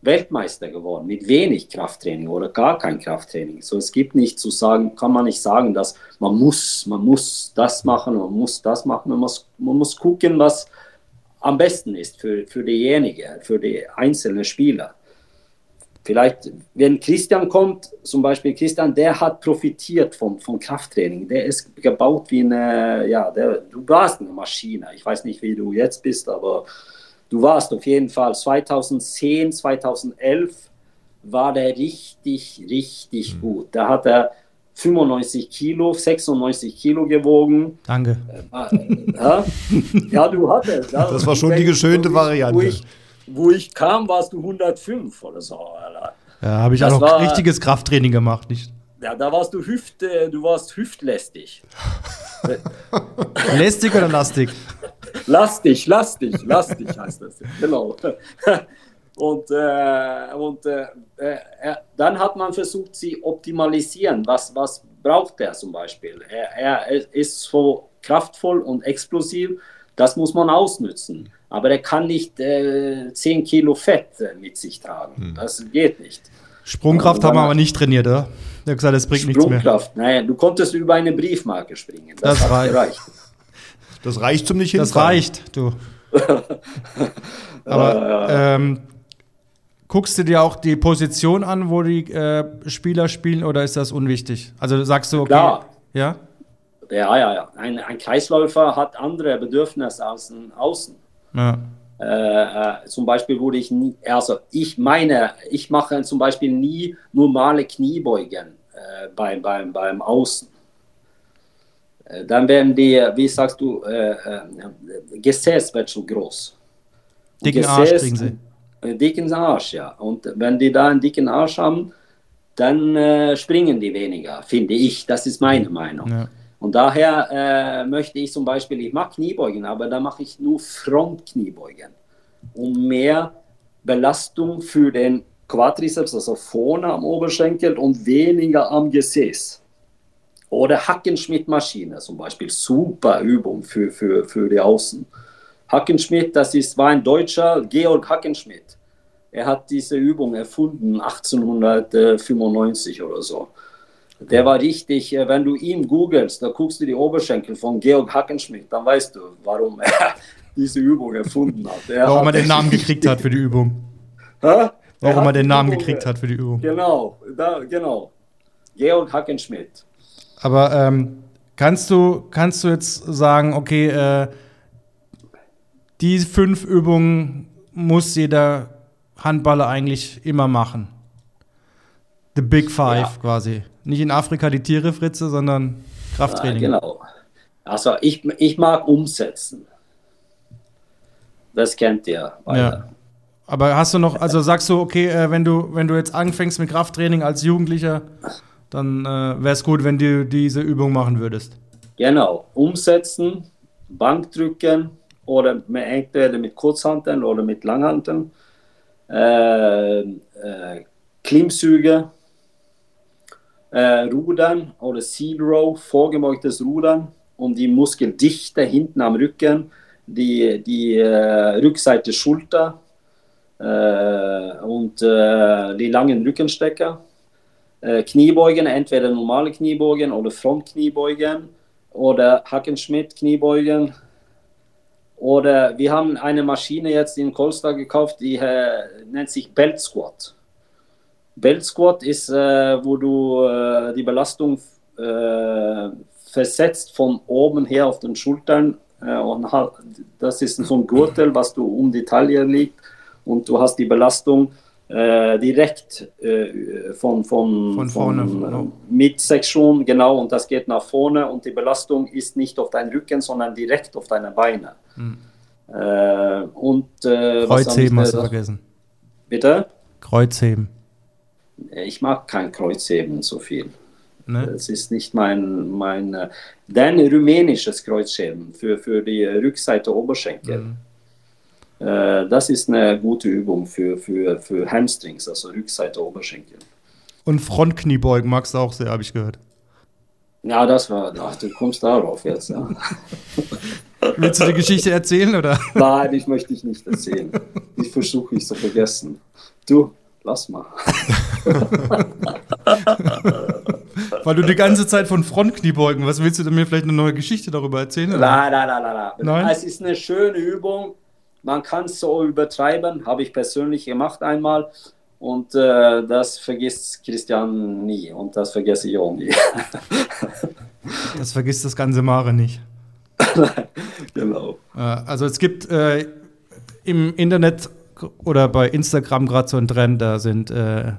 Weltmeister geworden mit wenig Krafttraining oder gar kein Krafttraining. So es gibt nicht zu sagen, kann man nicht sagen, dass man muss, man muss das machen, man muss das machen. Man muss, man muss gucken, was am besten ist für, für diejenige, für die einzelnen Spieler. vielleicht, wenn Christian kommt, zum Beispiel Christian, der hat profitiert vom, vom Krafttraining. Der ist gebaut wie eine, ja, der, du warst eine Maschine. Ich weiß nicht, wie du jetzt bist, aber du warst auf jeden Fall 2010, 2011 war der richtig, richtig mhm. gut. Da hat er 95 Kilo, 96 Kilo gewogen. Danke. Äh, ja, ja du hattest. Ja. Das war schon die geschönte Variante. Wo ich, wo ich, kam, warst du 105 oder so. Alter. Ja, habe ich das auch noch war, richtiges Krafttraining gemacht, nicht? Ja, da warst du Hüft, du warst hüftlästig. [LAUGHS] Lästig oder lastig? lastig, lastig, lastig heißt das. Genau. Und, äh, und äh, äh, dann hat man versucht, sie optimalisieren. Was, was braucht er zum Beispiel? Er, er ist so kraftvoll und explosiv, das muss man ausnützen. Aber er kann nicht äh, 10 Kilo Fett äh, mit sich tragen. Hm. Das geht nicht. Sprungkraft haben wir aber nicht trainiert, oder? Er hat gesagt, das bringt nichts mehr. Sprungkraft, nein, du konntest über eine Briefmarke springen. Das, das reicht. Gereicht. Das reicht zum nicht hinfahren. Das reicht, du. [LAUGHS] [LAUGHS] aber ähm, Guckst du dir auch die Position an, wo die äh, Spieler spielen, oder ist das unwichtig? Also sagst du, okay. Klar. Ja? Ja, ja, ja. Ein, ein Kreisläufer hat andere Bedürfnisse als ein Außen. Ja. Äh, äh, zum Beispiel wurde ich nie, also ich meine, ich mache zum Beispiel nie normale Kniebeugen äh, beim, beim, beim Außen. Äh, dann werden die, wie sagst du, äh, äh, Gesäß wird zu groß. Dicken Arsch kriegen sie dicken Arsch, ja. Und wenn die da einen dicken Arsch haben, dann äh, springen die weniger, finde ich. Das ist meine Meinung. Ja. Und daher äh, möchte ich zum Beispiel, ich mache Kniebeugen, aber da mache ich nur Frontkniebeugen, um mehr Belastung für den Quadriceps, also vorne am Oberschenkel und weniger am Gesäß. Oder Hackenschmidt-Maschine zum Beispiel, super Übung für, für, für die Außen. Hackenschmidt, das ist, war ein Deutscher, Georg Hackenschmidt. Er hat diese Übung erfunden, 1895 oder so. Der war richtig, äh, wenn du ihn googelst, da guckst du die Oberschenkel von Georg Hackenschmidt, dann weißt du, warum er [LAUGHS] diese Übung erfunden hat. Er warum hat er den Namen gekriegt hat für die Übung. [LAUGHS] Hä? Warum er den Namen Übung, gekriegt hat für die Übung. Genau, da, genau. Georg Hackenschmidt. Aber ähm, kannst, du, kannst du jetzt sagen, okay, äh, die fünf Übungen muss jeder Handballer eigentlich immer machen. The Big Five ja. quasi. Nicht in Afrika die Tiere fritze, sondern Krafttraining. Ja, genau. Also ich, ich mag umsetzen. Das kennt ihr. Ja. Aber hast du noch, also sagst du, okay, äh, wenn du, wenn du jetzt anfängst mit Krafttraining als Jugendlicher, dann äh, wäre es gut, wenn du diese Übung machen würdest. Genau, umsetzen, Bankdrücken, oder entweder mit Kurzhanteln oder mit Langhanteln. Äh, äh, Klimmzüge, äh, Rudern oder Seal Row, vorgebeugtes Rudern, um die Muskeldichte hinten am Rücken, die, die äh, Rückseite Schulter äh, und äh, die langen Rückenstecker. Kniebeugen, entweder normale Kniebeugen oder Frontkniebeugen oder Hackenschmidt Kniebeugen oder wir haben eine Maschine jetzt in Colstar gekauft, die äh, nennt sich Belt Squat. Belt Squat ist, äh, wo du äh, die Belastung äh, versetzt von oben her auf den Schultern. Äh, und das ist so ein Gürtel, was du um die Taille liegt. Und du hast die Belastung äh, direkt äh, von, von, von vorne, von, genau. Midsektion, genau, und das geht nach vorne und die Belastung ist nicht auf deinen Rücken, sondern direkt auf deine Beine. Hm. Äh, und äh, Kreuzheben hast du vergessen. Bitte? Kreuzheben. Ich mag kein Kreuzheben so viel. Ne? Das ist nicht mein, mein äh, dann rumänisches Kreuzheben für, für die Rückseite Oberschenkel. Mhm. Äh, das ist eine gute Übung für, für, für Hamstrings, also Rückseite Oberschenkel. Und Frontkniebeugen magst du auch sehr, habe ich gehört. Ja, das war, ach, du kommst darauf jetzt, ja. [LAUGHS] Willst du die Geschichte erzählen, oder? [LAUGHS] Nein, ich möchte dich nicht erzählen. Ich versuche ich zu vergessen. Du, lass mal. [LAUGHS] Weil du die ganze Zeit von Frontkniebeugen, was willst du denn mir vielleicht eine neue Geschichte darüber erzählen? Oder? Nein, nein, nein, nein, nein. Es ist eine schöne Übung, man kann es so übertreiben, habe ich persönlich gemacht einmal. Und äh, das vergisst Christian nie und das vergesse ich auch nie. [LAUGHS] das vergisst das ganze Mare nicht. [LAUGHS] genau. Äh, also es gibt äh, im Internet oder bei Instagram gerade so ein Trend, da sind äh, äh,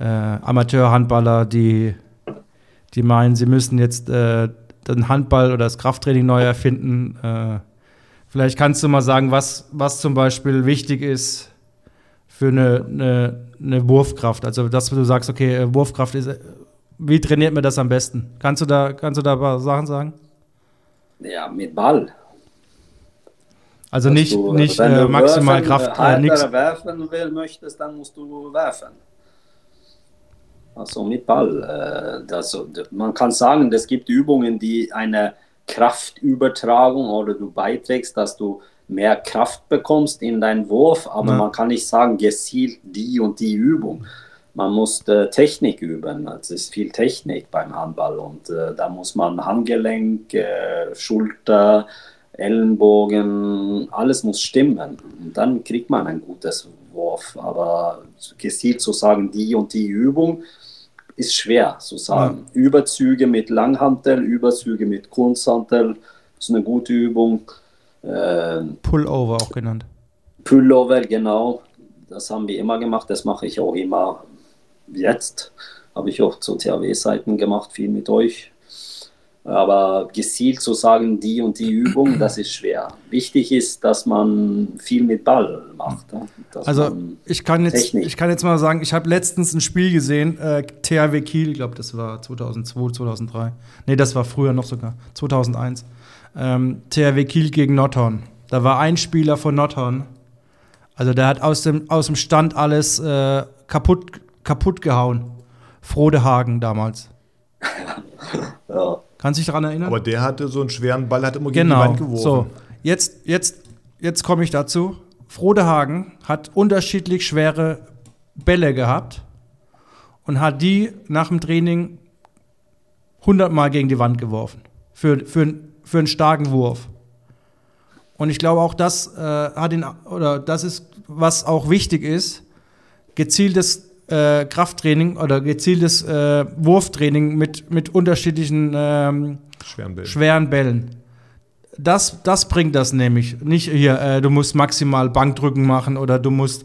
Amateurhandballer, die, die meinen, sie müssen jetzt äh, den Handball oder das Krafttraining neu erfinden. Äh, vielleicht kannst du mal sagen, was, was zum Beispiel wichtig ist für eine, eine, eine Wurfkraft. Also, dass du sagst, okay, äh, Wurfkraft ist, wie trainiert man das am besten? Kannst du da, kannst du da ein paar Sachen sagen? Ja, mit Ball. Also nicht, du, nicht äh, maximal werfen, Kraft. Äh, nix. werfen will, möchtest, dann musst du werfen. Also mit Ball. Äh, das, man kann sagen, es gibt Übungen, die eine Kraftübertragung oder du beiträgst, dass du mehr Kraft bekommst in deinen Wurf, aber ja. man kann nicht sagen, gezielt die und die Übung. Man muss äh, Technik üben. Es ist viel Technik beim Handball und äh, da muss man Handgelenk, äh, Schulter, Ellenbogen, alles muss stimmen. Und dann kriegt man ein gutes Wurf. Aber gezielt zu sagen, die und die Übung ist schwer zu sagen. Ja. Überzüge mit Langhantel, Überzüge mit Kurzhantel ist eine gute Übung. Äh, Pullover auch genannt. Pullover, genau. Das haben wir immer gemacht. Das mache ich auch immer jetzt. Habe ich auch zu THW-Seiten gemacht, viel mit euch. Aber gezielt zu sagen, die und die Übung, das ist schwer. Wichtig ist, dass man viel mit Ball macht. Also ich kann, jetzt, ich kann jetzt mal sagen, ich habe letztens ein Spiel gesehen, äh, THW Kiel, ich glaube, das war 2002, 2003. Nee, das war früher noch sogar, 2001. Ähm, THW Kiel gegen Notthorn. Da war ein Spieler von Notthorn. Also der hat aus dem, aus dem Stand alles äh, kaputt, kaputt gehauen. Frodehagen damals. [LAUGHS] ja. Kannst du dich daran erinnern? Aber der hatte so einen schweren Ball, hat immer gegen genau, die Wand geworfen. So, jetzt, jetzt, jetzt komme ich dazu. Frodehagen hat unterschiedlich schwere Bälle gehabt und hat die nach dem Training 100 Mal gegen die Wand geworfen. Für, für, für einen starken Wurf. Und ich glaube auch, das äh, hat ihn, oder das ist, was auch wichtig ist, gezieltes äh, Krafttraining oder gezieltes äh, Wurftraining mit, mit unterschiedlichen ähm, schweren, Bällen. schweren Bällen. Das, das bringt das nämlich. Nicht hier, äh, du musst maximal Bankdrücken machen oder du musst,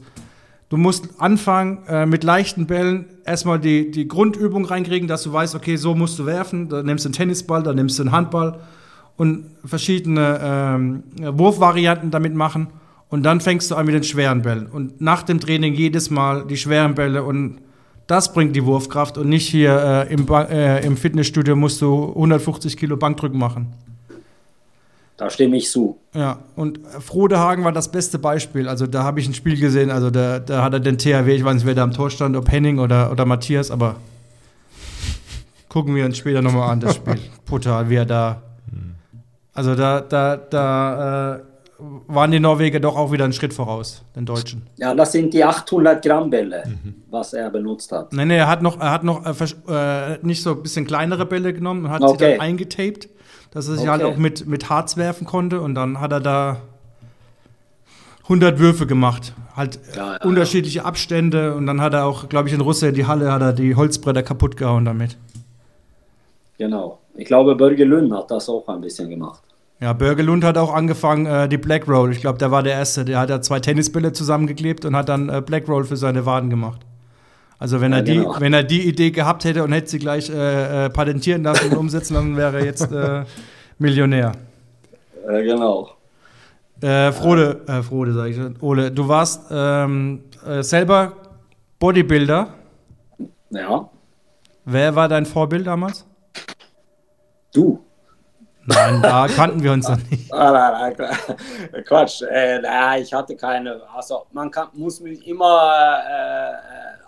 du musst anfangen äh, mit leichten Bällen erstmal die, die Grundübung reinkriegen, dass du weißt, okay, so musst du werfen. Dann nimmst du einen Tennisball, dann nimmst du einen Handball und verschiedene ähm, Wurfvarianten damit machen. Und dann fängst du an mit den schweren Bällen. Und nach dem Training jedes Mal die schweren Bälle und das bringt die Wurfkraft und nicht hier äh, im, äh, im, Fitnessstudio musst du 150 Kilo Bankdrücken machen. Da stimme ich zu. Ja, und Frodehagen war das beste Beispiel. Also da habe ich ein Spiel gesehen, also da, da hat er den THW, ich weiß nicht, wer da am Tor stand, ob Henning oder, oder Matthias, aber gucken wir uns später nochmal an, das Spiel. [LAUGHS] Brutal, wie er da. Also da, da, da äh, waren die Norweger doch auch wieder einen Schritt voraus, den Deutschen. Ja, das sind die 800 Gramm Bälle, mhm. was er benutzt hat. Nein, nee, er hat noch, er hat noch äh, nicht so ein bisschen kleinere Bälle genommen und hat okay. sie dann eingetaped, dass er sich halt okay. halt auch mit, mit Harz werfen konnte und dann hat er da 100 Würfe gemacht, halt ja, ja, unterschiedliche ja. Abstände und dann hat er auch, glaube ich, in Russland die Halle hat er die Holzbretter kaputt gehauen damit. Genau. Ich glaube, Börge Lünn hat das auch ein bisschen gemacht. Ja, Börgelund hat auch angefangen, äh, die Black Roll. Ich glaube, der war der Erste. Der hat ja zwei Tennisbälle zusammengeklebt und hat dann äh, Black Roll für seine Waden gemacht. Also wenn, ja, er die, genau. wenn er die Idee gehabt hätte und hätte sie gleich äh, äh patentieren lassen und umsetzen lassen, wäre er jetzt äh, Millionär. Ja, genau. Äh, Frode, äh, Frode sag ich, Ole, du warst ähm, selber Bodybuilder. Ja. Wer war dein Vorbild damals? Du. Nein, da kannten wir uns noch nicht. [LAUGHS] Ah, Quatsch, äh, ich hatte keine. Also, man kann, muss mich immer. Äh,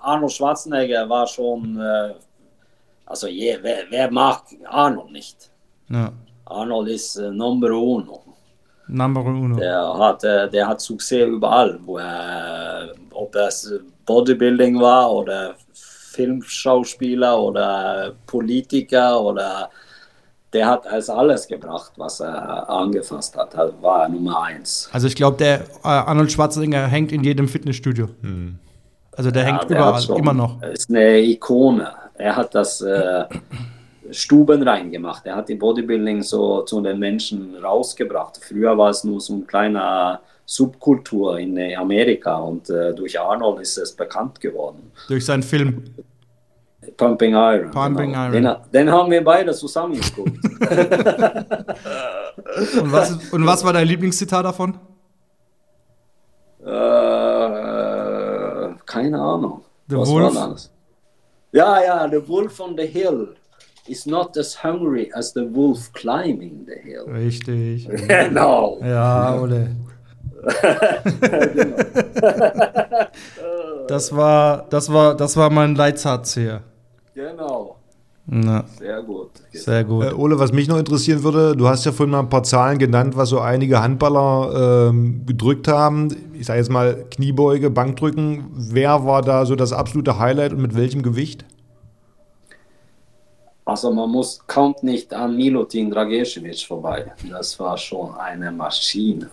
Arnold Schwarzenegger war schon. Äh, also, je, wer, wer, mag Arnold nicht? Ja. Arnold ist äh, Number Uno. Number Uno. Der hat, äh, der hat Success überall. Wo er, ob das Bodybuilding war oder Filmschauspieler oder Politiker oder der hat als alles gebracht, was er angefasst hat. Er war Nummer eins. Also ich glaube, der äh, Arnold Schwarzenegger hängt in jedem Fitnessstudio. Hm. Also der Ja, hängt der überall, schon- immer noch. Er ist eine Ikone. Er hat das äh, Stuben reingemacht. Er hat die Bodybuilding so zu den Menschen rausgebracht. Früher war es nur so ein kleiner Subkultur in äh, Amerika und äh, durch Arnold ist es bekannt geworden. Durch seinen Film. Pumping Iron. Pumping genau. Iron. Den, den haben wir beide zusammen geguckt. [LAUGHS] Und was, und was war dein Lieblingszitat davon? äh, keine Ahnung. The Was Wolf? war das? Ja, ja, the wolf on the hill is not as hungry as the wolf climbing the hill. Richtig. [LAUGHS] Genau. Ja, Ole. [LAUGHS] das war, das war, das war mein Leitsatz hier. Genau. Na, Sehr gut. sehr gut. Äh, Ole, was mich noch interessieren würde, du hast ja vorhin mal ein paar Zahlen genannt, was so einige Handballer ähm, gedrückt haben. Ich sage jetzt mal Kniebeuge, Bankdrücken. Wer war da so das absolute Highlight und mit welchem Gewicht? Also man muss kommt nicht an Milutin Dragicevic vorbei. Das war schon eine Maschine.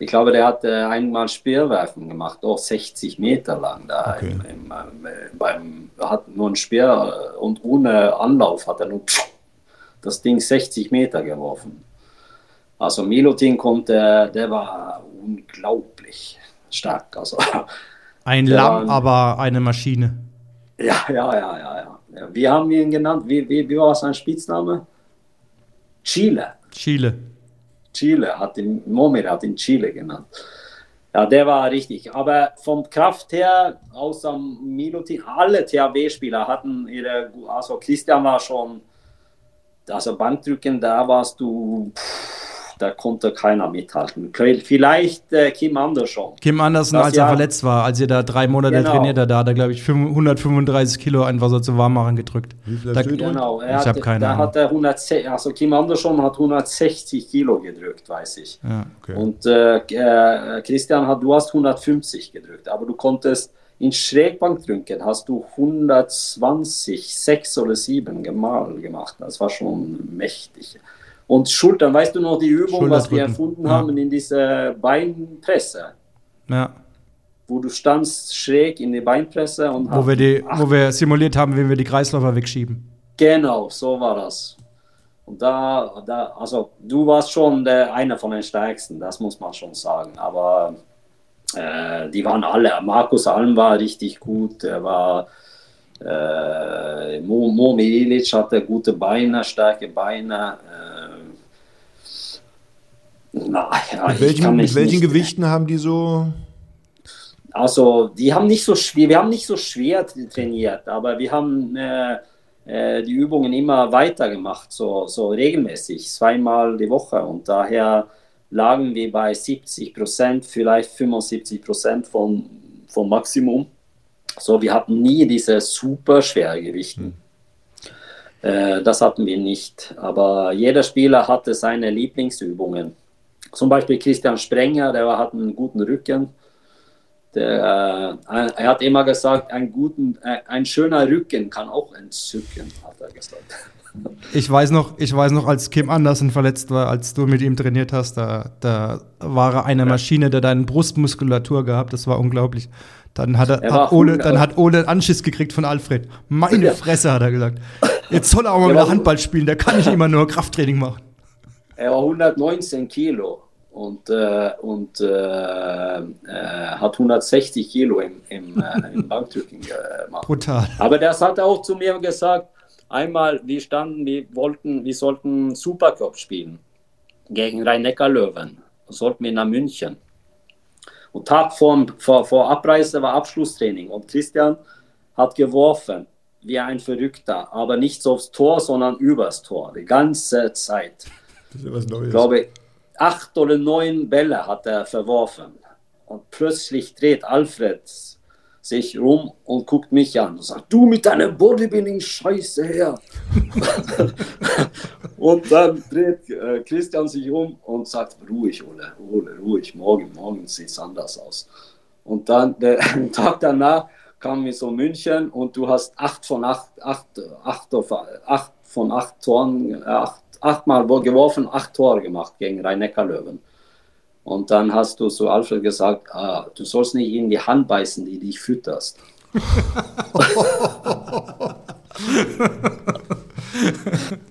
Ich glaube, der hat äh, einmal Speerwerfen gemacht, auch 60 Meter lang da. Okay. Im, im, äh, beim, er hat nur ein Speer äh, und ohne Anlauf hat er nur das Ding 60 Meter geworfen. Also Milutin konnte, der war unglaublich stark. Also Ein. Lamm, aber eine Maschine. Ja, ja, ja, ja, ja. ja. Wie haben wir ihn genannt? Wie, wie, wie war sein Spitzname? Chile. Chile. Chile hat ihn, Momir hat ihn Chile genannt. Ja, der war richtig. Aber vom Kraft her, außer Milutin, alle THW-Spieler hatten ihre, also Christian war schon, also Bankdrücken, da warst du, pff, da konnte keiner mithalten. Vielleicht äh, Kim Andersson. Kim Andersen, Das als er verletzt war, als ihr da drei Monate Genau. trainiert habt, da hat er, glaube ich, 135 Kilo einfach so zu Warmmachen gedrückt. Wie viel Da-? Genau, er Ich hat, hab keine da Ahnung. hat er 160, also Kim Andersson hat 160 Kilo gedrückt, weiß ich. Ja. Okay. Und äh, äh, Christian, hat, du hast 150 gedrückt, aber du konntest in Schrägbankdrücken hast du 120, 6 oder 7 Mal gemacht. Das war schon mächtig. Und Schultern, weißt du noch die Übung, was wir erfunden ja. haben in dieser Beinpresse, ja. wo du standst schräg in die Beinpresse und Wo wir, die, wo wir simuliert haben, wie wir die Kreisläufer wegschieben. Genau, so war das. Und da, da also du warst schon der, einer von den stärksten, das muss man schon sagen. Aber äh, die waren alle. Markus Alm war richtig gut, er war äh, Mo, Mo Milic hatte gute Beine, starke Beine. Äh, na, ja, mit welchen, mit welchen Gewichten haben die so? also, die haben nicht so schwer, wir haben nicht so schwer trainiert, aber wir haben äh, äh, die Übungen immer weiter gemacht, so, so regelmäßig, zweimal die Woche. Und daher lagen wir bei 70 Prozent, vielleicht 75 Prozent vom, vom Maximum. So, wir hatten nie diese super Schwergewichten. Äh, das hatten wir nicht. Aber jeder Spieler hatte seine Lieblingsübungen. Zum Beispiel Christian Sprenger, der hat einen guten Rücken. Der, äh, er hat immer gesagt, ein, guten, äh, ein schöner Rücken kann auch entzücken, hat er gesagt. [LAUGHS] Ich weiß noch, ich weiß noch, als Kim Andersen verletzt war, als du mit ihm trainiert hast, da, da war er eine Maschine, der deine Brustmuskulatur gehabt. Das war unglaublich. Dann hat, er, Er hat Ole, dann hat Ole einen Anschiss gekriegt von Alfred. Meine Ja. Fresse, hat er gesagt. [LAUGHS] Jetzt soll er auch mal Er wieder Handball spielen, der kann nicht [LAUGHS] immer nur Krafttraining machen. Er war 119 Kilo und, äh, und äh, äh, hat 160 Kilo im, im, äh, im Bankdrücken gemacht. Brutal. Aber das hat er auch zu mir gesagt. Einmal, wir standen, wir wollten, wir sollten Supercup spielen gegen Rhein-Neckar-Löwen. Sollten wir nach München. Und Tag vor, vor, vor Abreise war Abschlusstraining und Christian hat geworfen wie ein Verrückter, aber nicht so aufs Tor, sondern übers Tor, die ganze Zeit. Ich glaube, acht oder neun Bälle hat er verworfen. Und plötzlich dreht Alfred sich rum und guckt mich an und sagt, du mit deiner Bodybuilding-Scheiße her. [LAUGHS] und dann dreht äh, Christian sich um und sagt, ruhig, Ole, Ole, ruhig, morgen, morgen sieht es anders aus. Und dann, der [LAUGHS] Tag danach, kamen wir so München und du hast acht von acht, acht, acht, acht von acht Toren, äh, acht, achtmal geworfen, acht Tore gemacht gegen Rhein-Neckar-Löwen. Und dann hast du zu Alfred gesagt, ah, du sollst nicht in die Hand beißen, die dich fütterst. [LAUGHS]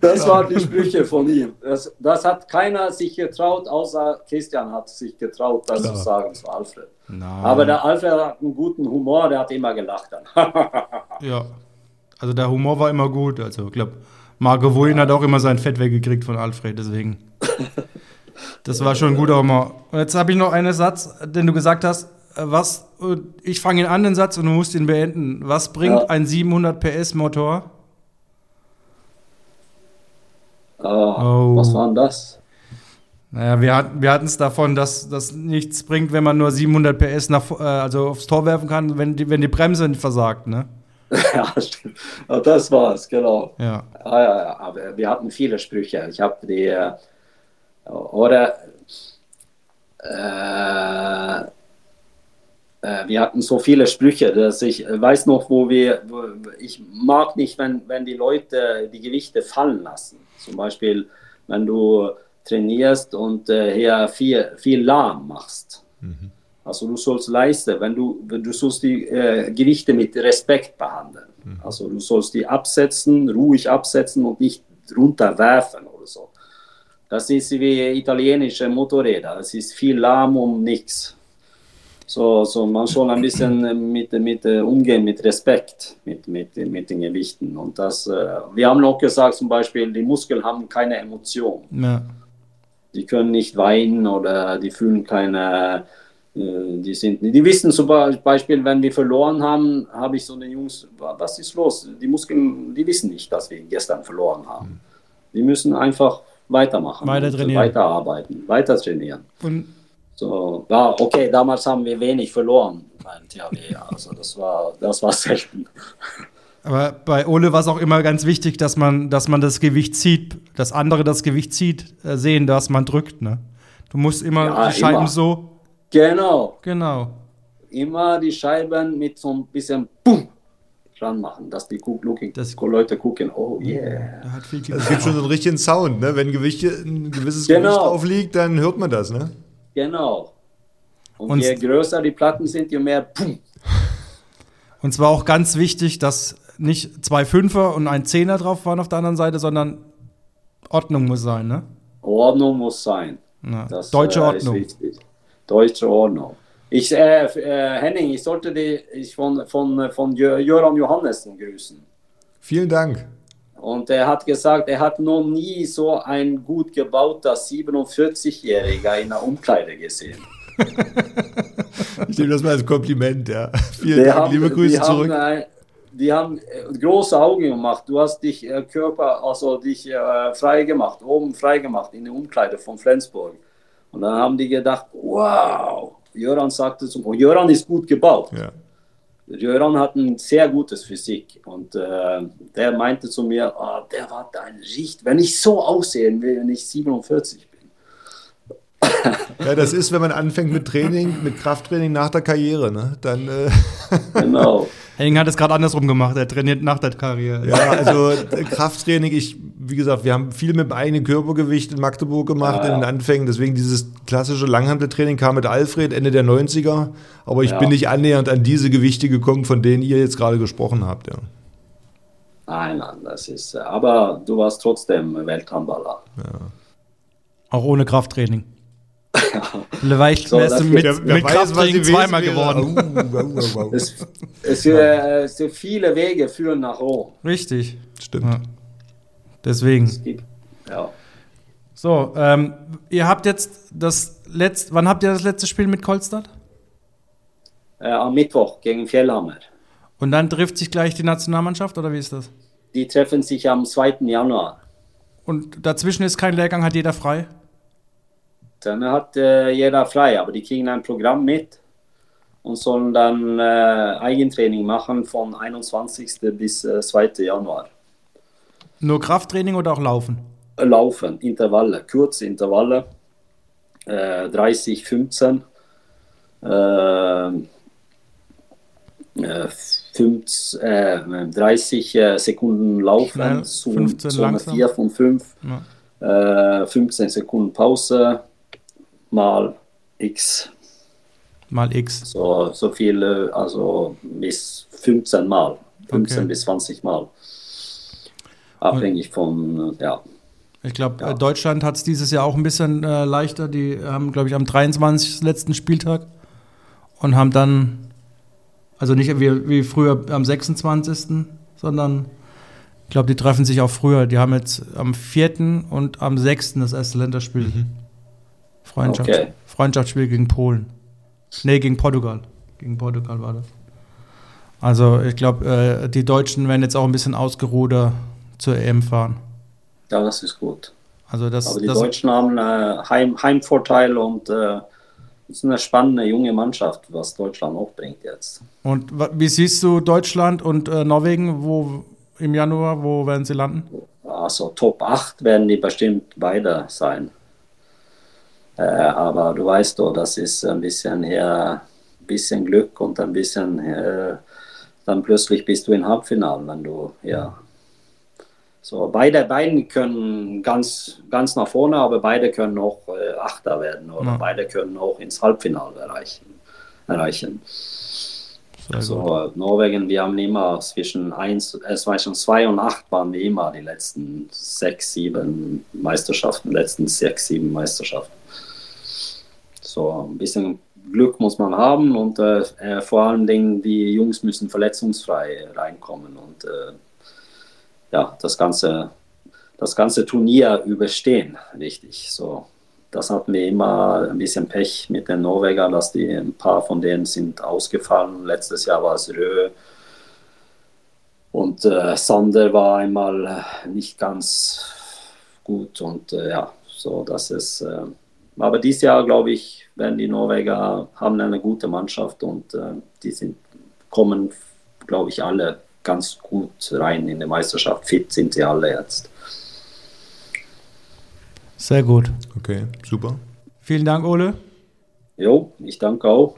das waren die Sprüche von ihm. Das, das, hat keiner sich getraut, außer Christian hat sich getraut, das Klar. zu sagen zu Alfred. Nein. Aber der Alfred hat einen guten Humor, der hat immer gelacht dann. [LAUGHS] ja, also der Humor war immer gut. Also ich glaube, Marco Wuin ja. hat auch immer sein Fett weggekriegt von Alfred, deswegen. Das war schon ein guter Humor. Und jetzt habe ich noch einen Satz, den du gesagt hast. Äh, was, ich fange ihn an, den Satz, und du musst ihn beenden. Was bringt ja. ein 700 PS Motor? Oh, oh. Was war denn das? Naja, wir, hat, wir hatten es davon, dass das nichts bringt, wenn man nur 700 PS nach, äh, also aufs Tor werfen kann, wenn die, wenn die Bremse versagt, ne? [LAUGHS] ja, stimmt. Das war's, genau. Ja. Ah, ja, ja, aber wir hatten viele Sprüche. Ich habe die, äh, oder äh, äh, wir hatten so viele Sprüche, dass ich weiß noch, wo wir, wo, ich mag nicht, wenn, wenn die Leute die Gewichte fallen lassen. Zum Beispiel, wenn du trainierst und äh, hier viel, viel lahm machst. Mhm. Also du sollst leisten, wenn du, du sollst die äh, Gewichte mit Respekt behandeln. Mhm. Also du sollst die absetzen, ruhig absetzen und nicht runterwerfen oder so. Das ist wie italienische Motorräder. Es ist viel lahm um nichts. So, so man soll ein bisschen mit, mit äh, umgehen, mit Respekt mit, mit, mit den Gewichten. Und das, äh, wir haben auch gesagt, zum Beispiel, die Muskeln haben keine Emotion. Ja. Die können nicht weinen oder die fühlen keine, die sind, die wissen zum Beispiel, wenn wir verloren haben, habe ich so eine Jungs, was ist los? Die Muskeln, die wissen nicht, dass wir gestern verloren haben. Die müssen einfach weitermachen, weiter trainieren. weiterarbeiten, weiter trainieren. Und so, ja, okay, damals haben wir wenig verloren beim THW. Also das war, das war selten. Aber bei Ole war es auch immer ganz wichtig, dass man, dass man das Gewicht zieht, dass andere das Gewicht zieht, äh, sehen, dass man drückt. Ne? Du musst immer ja, die Scheiben immer. so. Genau. Genau. Immer die Scheiben mit so ein bisschen Boom dran machen, dass die looking, das Leute gucken, oh yeah. Viel es gibt schon so einen richtigen Sound, ne? Wenn Gewicht, ein gewisses genau. Gewicht drauf liegt, dann hört man das, ne? Genau. Und, und je größer die Platten sind, je mehr. Pum. Und zwar auch ganz wichtig, dass nicht zwei Fünfer und ein Zehner drauf waren auf der anderen Seite, sondern Ordnung muss sein, ne? Ordnung muss sein. Na, das, deutsche äh, Ordnung. Deutsche Ordnung. Ich, äh, äh, Henning, ich sollte dich von, von, von Jöran Johannessen grüßen. Vielen Dank. Und er hat gesagt, er hat noch nie so ein gut gebauter 47-Jähriger in der Umkleide gesehen. [LAUGHS] ich nehme das mal als Kompliment, ja. Vielen Dank, haben, liebe Grüße zurück. Haben, die haben äh, große Augen gemacht. Du hast dich äh, Körper, also dich äh, frei gemacht, oben frei gemacht in der Umkleide von Flensburg. Und dann haben die gedacht, wow. Jöran sagte zum oh, Jöran ist gut gebaut. Ja. Jöran hat ein sehr gutes Physik und äh, der meinte zu mir, oh, der war ein Richt, wenn ich so aussehen will, wenn ich 47 bin. [LAUGHS] Ja, das ist, wenn man anfängt mit Training, mit Krafttraining nach der Karriere, ne? Dann. Äh [LAUGHS] genau. Henning hat es gerade andersrum gemacht, er trainiert nach der Karriere. Ja, also äh, Krafttraining, ich, wie gesagt, wir haben viel mit dem eigenen Körpergewicht in Magdeburg gemacht ja, in den Anfängen, deswegen dieses klassische Langhanteltraining kam mit Alfred Ende der 90er, aber ich ja. bin nicht annähernd an diese Gewichte gekommen, von denen ihr jetzt gerade gesprochen habt, ja. Nein, nein, das ist, äh, aber du warst trotzdem Welthandballer. Ja. Auch ohne Krafttraining. [LAUGHS] Vielleicht so, wärst du mit, wer mit Krafttraining zweimal geworden. es, es, äh, so viele Wege führen nach Rom. Richtig. Stimmt. Ja. Deswegen. Ja. So, ähm, ihr habt jetzt das letzte, wann habt ihr das letzte Spiel mit Kolstadt? Äh, am Mittwoch gegen Fjellhammer. Und dann trifft sich gleich die Nationalmannschaft oder wie ist das? Die treffen sich am 2. Januar. Und dazwischen ist kein Lehrgang, hat jeder frei? Dann hat äh, jeder frei, aber die kriegen ein Programm mit und sollen dann äh, Eigentraining machen von 21. bis äh, 2. Januar. Nur Krafttraining oder auch Laufen? Laufen, Intervalle, kurze Intervalle, 30, 15. Äh, 5, äh, 30 äh, Sekunden laufen, Schnell, 15 Zone 4 von 5, ja. 15 Sekunden Pause, mal X. Mal X. So, so viele, also bis 15 Mal. 15 Okay. bis 20 Mal. Abhängig von, äh, ja. Ich glaube, Ja. äh, Deutschland hat es dieses Jahr auch ein bisschen äh, leichter. Die haben, glaube ich, am 23. letzten Spieltag und haben dann, also nicht wie, wie früher am 26., sondern ich glaube, die treffen sich auch früher. Die haben jetzt am 4. und am 6. das erste Länderspiel. Freundschafts Okay. Freundschaftsspiel gegen Polen. Nee, gegen Portugal. Gegen Portugal war das. Also ich glaube, äh, die Deutschen werden jetzt auch ein bisschen ausgeruhter zur EM fahren. Ja, das ist gut. Also das, Aber die das Deutschen haben äh, Heim, Heimvorteil und äh, es ist eine spannende junge Mannschaft, was Deutschland auch bringt jetzt. Und wie siehst du Deutschland und äh, Norwegen, wo im Januar, wo werden sie landen? Also Top 8 werden die bestimmt beide sein. Äh, aber du weißt doch, das ist ein bisschen her, bisschen Glück und ein bisschen, äh, dann plötzlich bist du im Halbfinale, wenn du, ja. So, beide, beiden können ganz, ganz nach vorne, aber beide können auch äh, Achter werden oder Ja. beide können auch ins Halbfinale erreichen. erreichen. Sehr gut. So, äh, Norwegen, wir haben immer zwischen 1, äh, zwischen 2 und 8 waren wir immer die letzten 6, 7 Meisterschaften, letzten 6, 7 Meisterschaften. So, ein bisschen Glück muss man haben und äh, äh, vor allen Dingen die Jungs müssen verletzungsfrei reinkommen und äh, ja, das ganze, das ganze Turnier überstehen, richtig. So, das hatten wir immer ein bisschen Pech mit den Norwegern, dass die ein paar von denen sind ausgefallen. Letztes Jahr war es Rö und äh, Sander war einmal äh, nicht ganz gut und äh, ja, so das ist. Äh, aber dieses Jahr glaube ich, werden die Norweger haben eine gute Mannschaft und äh, die sind kommen, glaube ich, alle ganz gut rein in die Meisterschaft. Fit sind sie alle jetzt. Sehr gut. Okay, super. Vielen Dank, Ole. Jo, ich danke auch.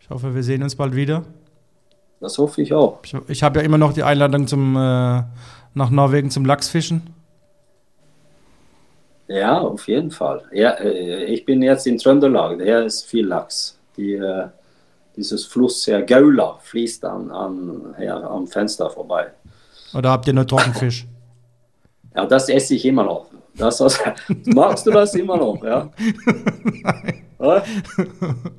Ich hoffe, wir sehen uns bald wieder. Das hoffe ich auch. Ich, ich habe ja immer noch die Einladung zum, äh, nach Norwegen zum Lachsfischen. Ja, auf jeden Fall. Ja, äh, ich bin jetzt in Trøndelag, der ist viel Lachs. Die, äh, dieses Fluss hier, Gaula, fließt an, an, her, am Fenster vorbei. Oder habt ihr nur Trockenfisch? Ja, das esse ich immer noch. Das, das, [LAUGHS] magst du das immer noch, ja? [LAUGHS] Nein.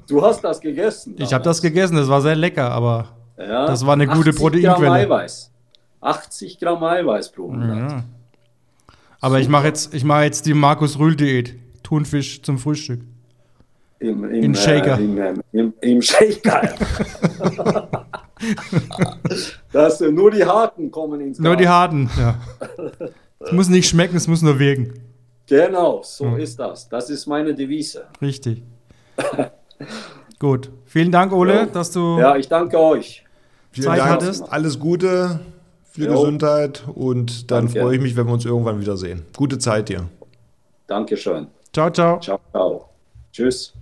Du hast das gegessen. Ich habe das gegessen, das war sehr lecker, aber Ja, das war eine gute 80 Gramm Proteinquelle. Eiweiß. 80 Gramm Eiweiß pro 100. ja. Aber ich mache jetzt, ich mache jetzt die Markus Rühl Diät. Thunfisch zum Frühstück. Im, im, In Shaker. Äh, im, ähm, im, Im Shaker. [LAUGHS] äh, nur die Harten kommen ins Nur die harten, ja. Es muss nicht schmecken, es muss nur wirken. Genau, so ist das. Das ist meine Devise. Richtig. [LAUGHS] Gut. Vielen Dank, Ole, Ja. dass du. Ja, ich danke euch. Vielen Zeit Dank. hattest. Alles Gute für Jo. Gesundheit und dann Danke. freue ich mich, wenn wir uns irgendwann wiedersehen. Gute Zeit dir. Dankeschön. Ciao, ciao. Ciao, ciao. Tschüss.